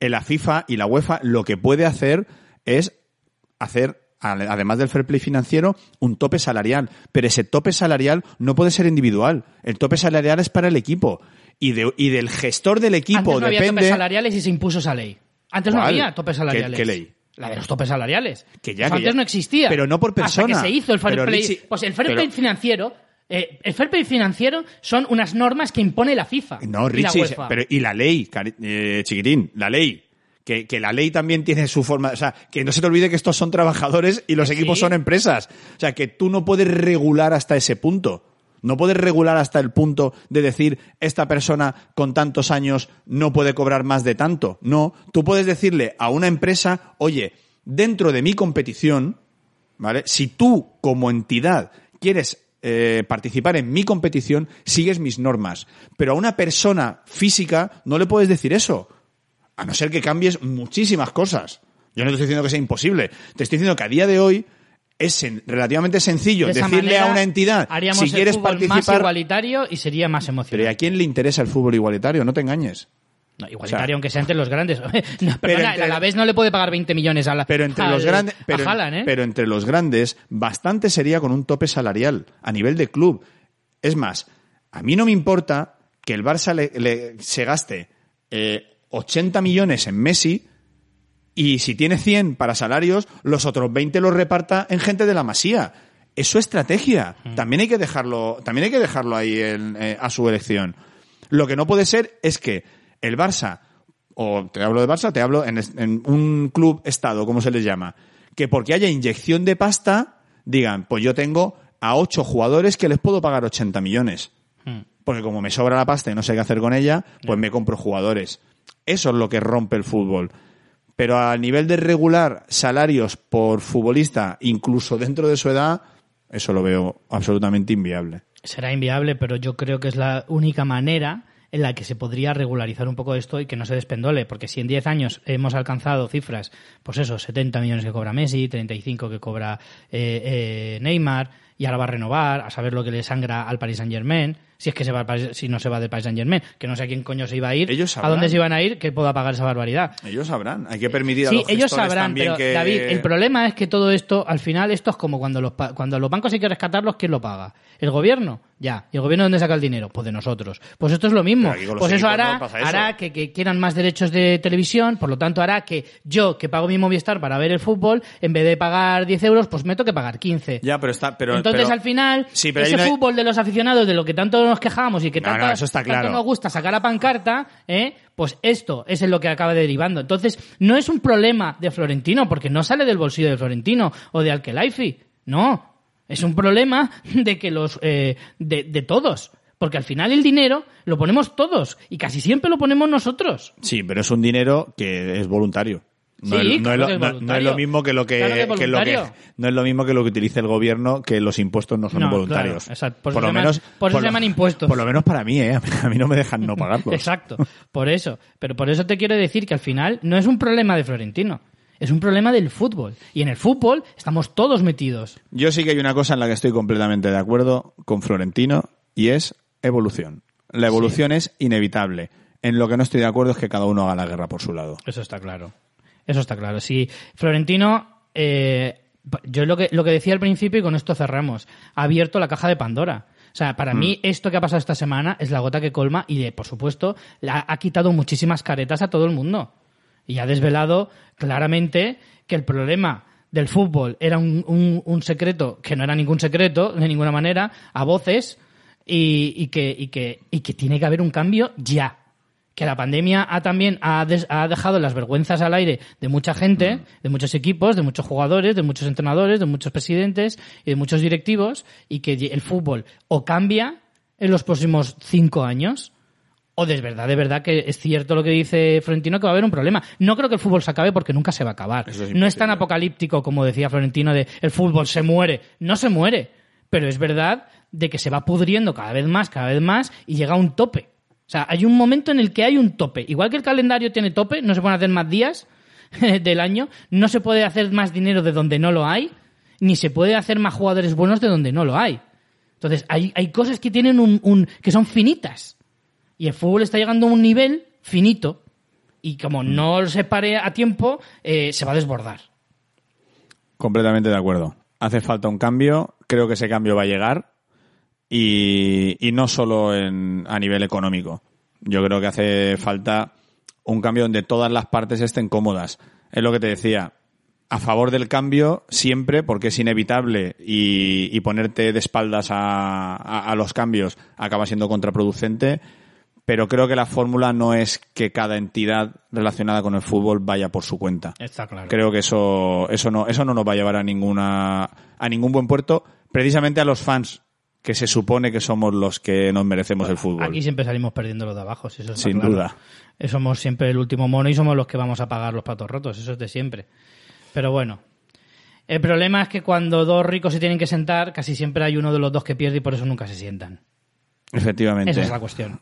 En la FIFA y la UEFA lo que puede hacer es hacer además del fair play financiero, un tope salarial. Pero ese tope salarial no puede ser individual. El tope salarial es para el equipo. Y, de- y del gestor del equipo Antes no había topes salariales y se impuso esa ley. Antes no había topes ¿Qué- salariales. qué ley? La de los topes salariales. Que ya, que antes ya. no existía. Pero no por Hasta persona. que se hizo el fair Pero, play. Richie, pues el fair pero- play financiero. eh, el fair play financiero son unas normas que impone la FIFA. No, y la Richie, UEFA. pero y la ley, eh, chiquitín, la ley. Que, que la ley también tiene su forma, o sea, que no se te olvide que estos son trabajadores y los Sí. equipos son empresas. O sea, que tú no puedes regular hasta ese punto. No puedes regular hasta el punto de decir, esta persona con tantos años no puede cobrar más de tanto. No, tú puedes decirle a una empresa, oye, dentro de mi competición, ¿vale? Si tú como entidad quieres eh, participar en mi competición, sigues mis normas. Pero a una persona física no le puedes decir eso. A no ser que cambies muchísimas cosas. Yo no te estoy diciendo que sea imposible. Te estoy diciendo que a día de hoy es relativamente sencillo De decirle a una entidad haríamos si el quieres fútbol más participar. igualitario y sería más Pero ¿y emocionante. a quién le interesa el fútbol igualitario? No te engañes. No, igualitario, O sea, aunque sea entre los grandes. *laughs* no, perdona, entre- el Alavés no le puede pagar 20 millones a la Pero entre *laughs* al- los grandes, pero, a Haaland, ¿eh? pero entre los grandes, bastante sería con un tope salarial a nivel de club. Es más, a mí no me importa que el Barça le- le- se gaste eh, 80 millones en Messi y si tiene 100 para salarios, los otros 20 los reparta en gente de la Masía. Es su estrategia. También hay que dejarlo, también hay que dejarlo ahí en- eh, a su elección. Lo que no puede ser es que el Barça, o te hablo de Barça, te hablo en, un club estado, como se les llama, que porque haya inyección de pasta, digan, pues yo tengo a ocho jugadores que les puedo pagar 80 millones. Porque como me sobra la pasta y no sé qué hacer con ella, pues me compro jugadores. Eso es lo que rompe el fútbol. Pero a nivel de regular salarios por futbolista, incluso dentro de su edad, eso lo veo absolutamente inviable. Será inviable, pero yo creo que es la única manera en la que se podría regularizar un poco esto y que no se despendole, porque si en 10 años hemos alcanzado cifras, pues eso, 70 millones que cobra Messi, 35 que cobra eh, eh, Neymar, y ahora va a renovar, a saber lo que le sangra al Paris Saint Germain, si es que se va si no se va del Paris Saint Germain, que no sé a quién coño se iba a ir, Ellos a dónde se iban a ir, que pueda pagar esa barbaridad. Ellos sabrán. Hay que permitir a Sí, los ellos sabrán, también pero que... David, el problema es que todo esto, al final, esto es como cuando los, cuando los bancos hay que rescatarlos, ¿quién lo paga? ¿El gobierno? Ya. ¿Y el gobierno dónde saca el dinero? Pues de nosotros. Pues esto es lo mismo. Pues eso hará, no pasa eso. hará que, que quieran más derechos de televisión, por lo tanto hará que yo, que pago mi Movistar para ver el fútbol, en vez de pagar 10 euros, pues me toque pagar 15. Ya, pero está, pero, Entonces, pero- al final, Sí, pero hay ese una- fútbol de los aficionados, de lo que tanto nos quejamos y que No, tanto, no, eso está claro. tanto nos gusta sacar a pancarta, ¿eh? pues esto es en lo que acaba derivando. Entonces, no es un problema de Florentino, porque no sale del bolsillo de Florentino o de Alkelaifi. No. Es un problema de que los eh, de, de todos. Porque al final el dinero lo ponemos todos y casi siempre lo ponemos nosotros. Sí, pero es un dinero que es voluntario. No, Sí, es, no claro es lo, que es no- no es voluntario. lo mismo que lo que, Claro que es que lo que voluntario. no es lo mismo que lo que utilice el gobierno que los impuestos no son voluntarios. claro, exacto. Por eso lo se llaman- menos por eso se lo- llaman impuestos. Por lo menos para mí, eh, *laughs* a mí no me dejan no *laughs* pagarlos. Exacto, por eso. Pero por eso te quiero decir que al final no es un problema de Florentino, es un problema del fútbol. Y en el fútbol estamos todos metidos. Yo sí que hay una cosa en la que estoy completamente de acuerdo con Florentino y es evolución. La evolución es inevitable. En lo que no estoy de acuerdo es que cada uno haga la guerra por su lado. Eso está claro. Eso está claro. Si Florentino, eh, yo lo que, lo que decía al principio y con esto cerramos, ha abierto la caja de Pandora. O sea, para mí esto que ha pasado esta semana es la gota que colma y, por supuesto, la- ha quitado muchísimas caretas a todo el mundo. Y ha desvelado claramente que el problema del fútbol era un, un- un secreto que no era ningún secreto de ninguna manera, a voces, y, y que, y, que, y que tiene que haber un cambio ya. Que la pandemia ha también ha, des- ha dejado las vergüenzas al aire de mucha gente, de muchos equipos, de muchos jugadores, de muchos entrenadores, de muchos presidentes y de muchos directivos, y que el fútbol o cambia en los próximos cinco años, o de verdad, de verdad que es cierto lo que dice Florentino que va a haber un problema. No creo que el fútbol se acabe porque nunca se va a acabar. Es no es tan apocalíptico como decía Florentino de el fútbol se muere. No se muere. Pero es verdad de que se va pudriendo cada vez más, cada vez más y llega a un tope. O sea, hay un momento en el que hay un tope. Igual que el calendario tiene tope, no se pueden hacer más días *laughs* del año, no se puede hacer más dinero de donde no lo hay, ni se puede hacer más jugadores buenos de donde no lo hay. Entonces, hay, hay cosas que tienen un, un- que son finitas. Y el fútbol está llegando a un nivel finito. Y como no se pare a tiempo, eh, se va a desbordar. Completamente de acuerdo. Hace falta un cambio, creo que ese cambio va a llegar y, y no solo en, a nivel económico. Yo creo que hace falta un cambio donde todas las partes estén cómodas. Es lo que te decía, a favor del cambio siempre porque es inevitable y, y ponerte de espaldas a, a- a los cambios acaba siendo contraproducente. Pero creo que la fórmula no es que cada entidad relacionada con el fútbol vaya por su cuenta. Está claro. Creo que eso, eso no, eso no nos va a llevar a ninguna, a ningún buen puerto, precisamente a los fans, que se supone que somos los que nos merecemos el fútbol. Aquí siempre salimos perdiendo los de abajo, si eso Sin claro. duda. Eh, Somos siempre el último mono y somos los que vamos a pagar los platos rotos, eso es de siempre. Pero bueno, el problema es que cuando dos ricos se tienen que sentar, casi siempre hay uno de los dos que pierde y por eso nunca se sientan. Efectivamente. Esa es la cuestión.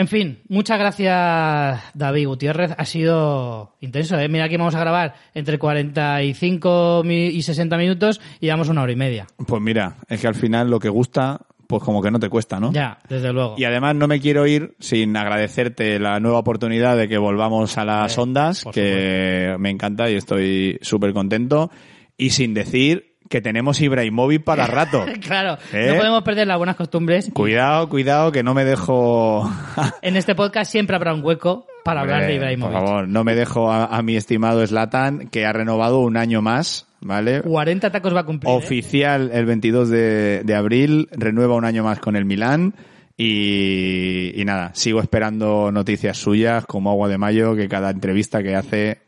En fin, muchas gracias David Gutiérrez. Ha sido intenso. ¿eh? Mira que vamos a grabar entre 45 mi- y 60 minutos y llevamos una hora y media. Pues mira, es que al final lo que gusta, pues como que no te cuesta, ¿no? Ya, desde luego. Y además no me quiero ir sin agradecerte la nueva oportunidad de que volvamos a las Eh, ondas, que me encanta y estoy súper contento. Y sin decir que tenemos Ibrahimovic para *laughs* rato. Claro, ¿Eh? no podemos perder las buenas costumbres. Cuidado, cuidado, que no me dejo... *laughs* En este podcast siempre habrá un hueco para hablar de Ibrahimovic. Por favor, no me dejo a, a mi estimado Slatan, que ha renovado un año más, ¿vale? 40 tacos va a cumplir. ¿eh? Oficial el 22 de, de abril, renueva un año más con el Milán. Y, y nada, sigo esperando noticias suyas como agua de mayo, que cada entrevista que hace,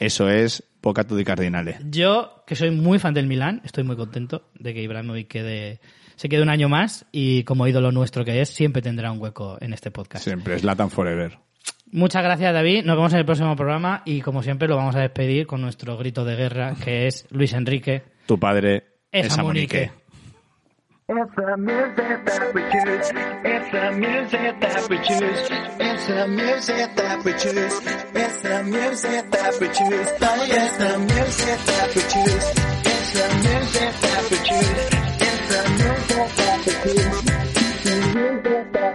eso es Pocato di Cardinale. Yo, que soy muy fan del Milán, estoy muy contento de que Ibrahimovic quede, se quede un año más y como ídolo nuestro que es, siempre tendrá un hueco en este podcast. Siempre, Slatan Forever. Muchas gracias, David. Nos vemos en el próximo programa y, como siempre, lo vamos a despedir con nuestro grito de guerra, que es Luis Enrique. Tu padre Es es Amunique. It's the music that we choose. It's the music that we choose. It's the music that we choose. It's the music that we choose. It's the music that we choose. It's the music that we choose. It's the music that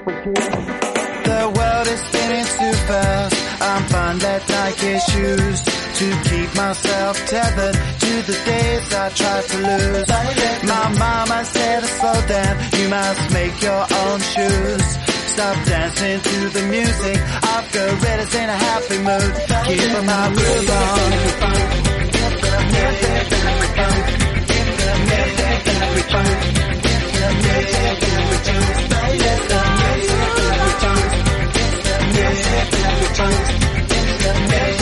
we choose. The choose. World is spinning too fast. I'm fine, let Nike shoes to keep myself tethered to the days I tried to lose. My mama said to slow down, you must make your own shoes. Stop dancing to the music, I've got readers in a happy mood. Keep my groove on. the time.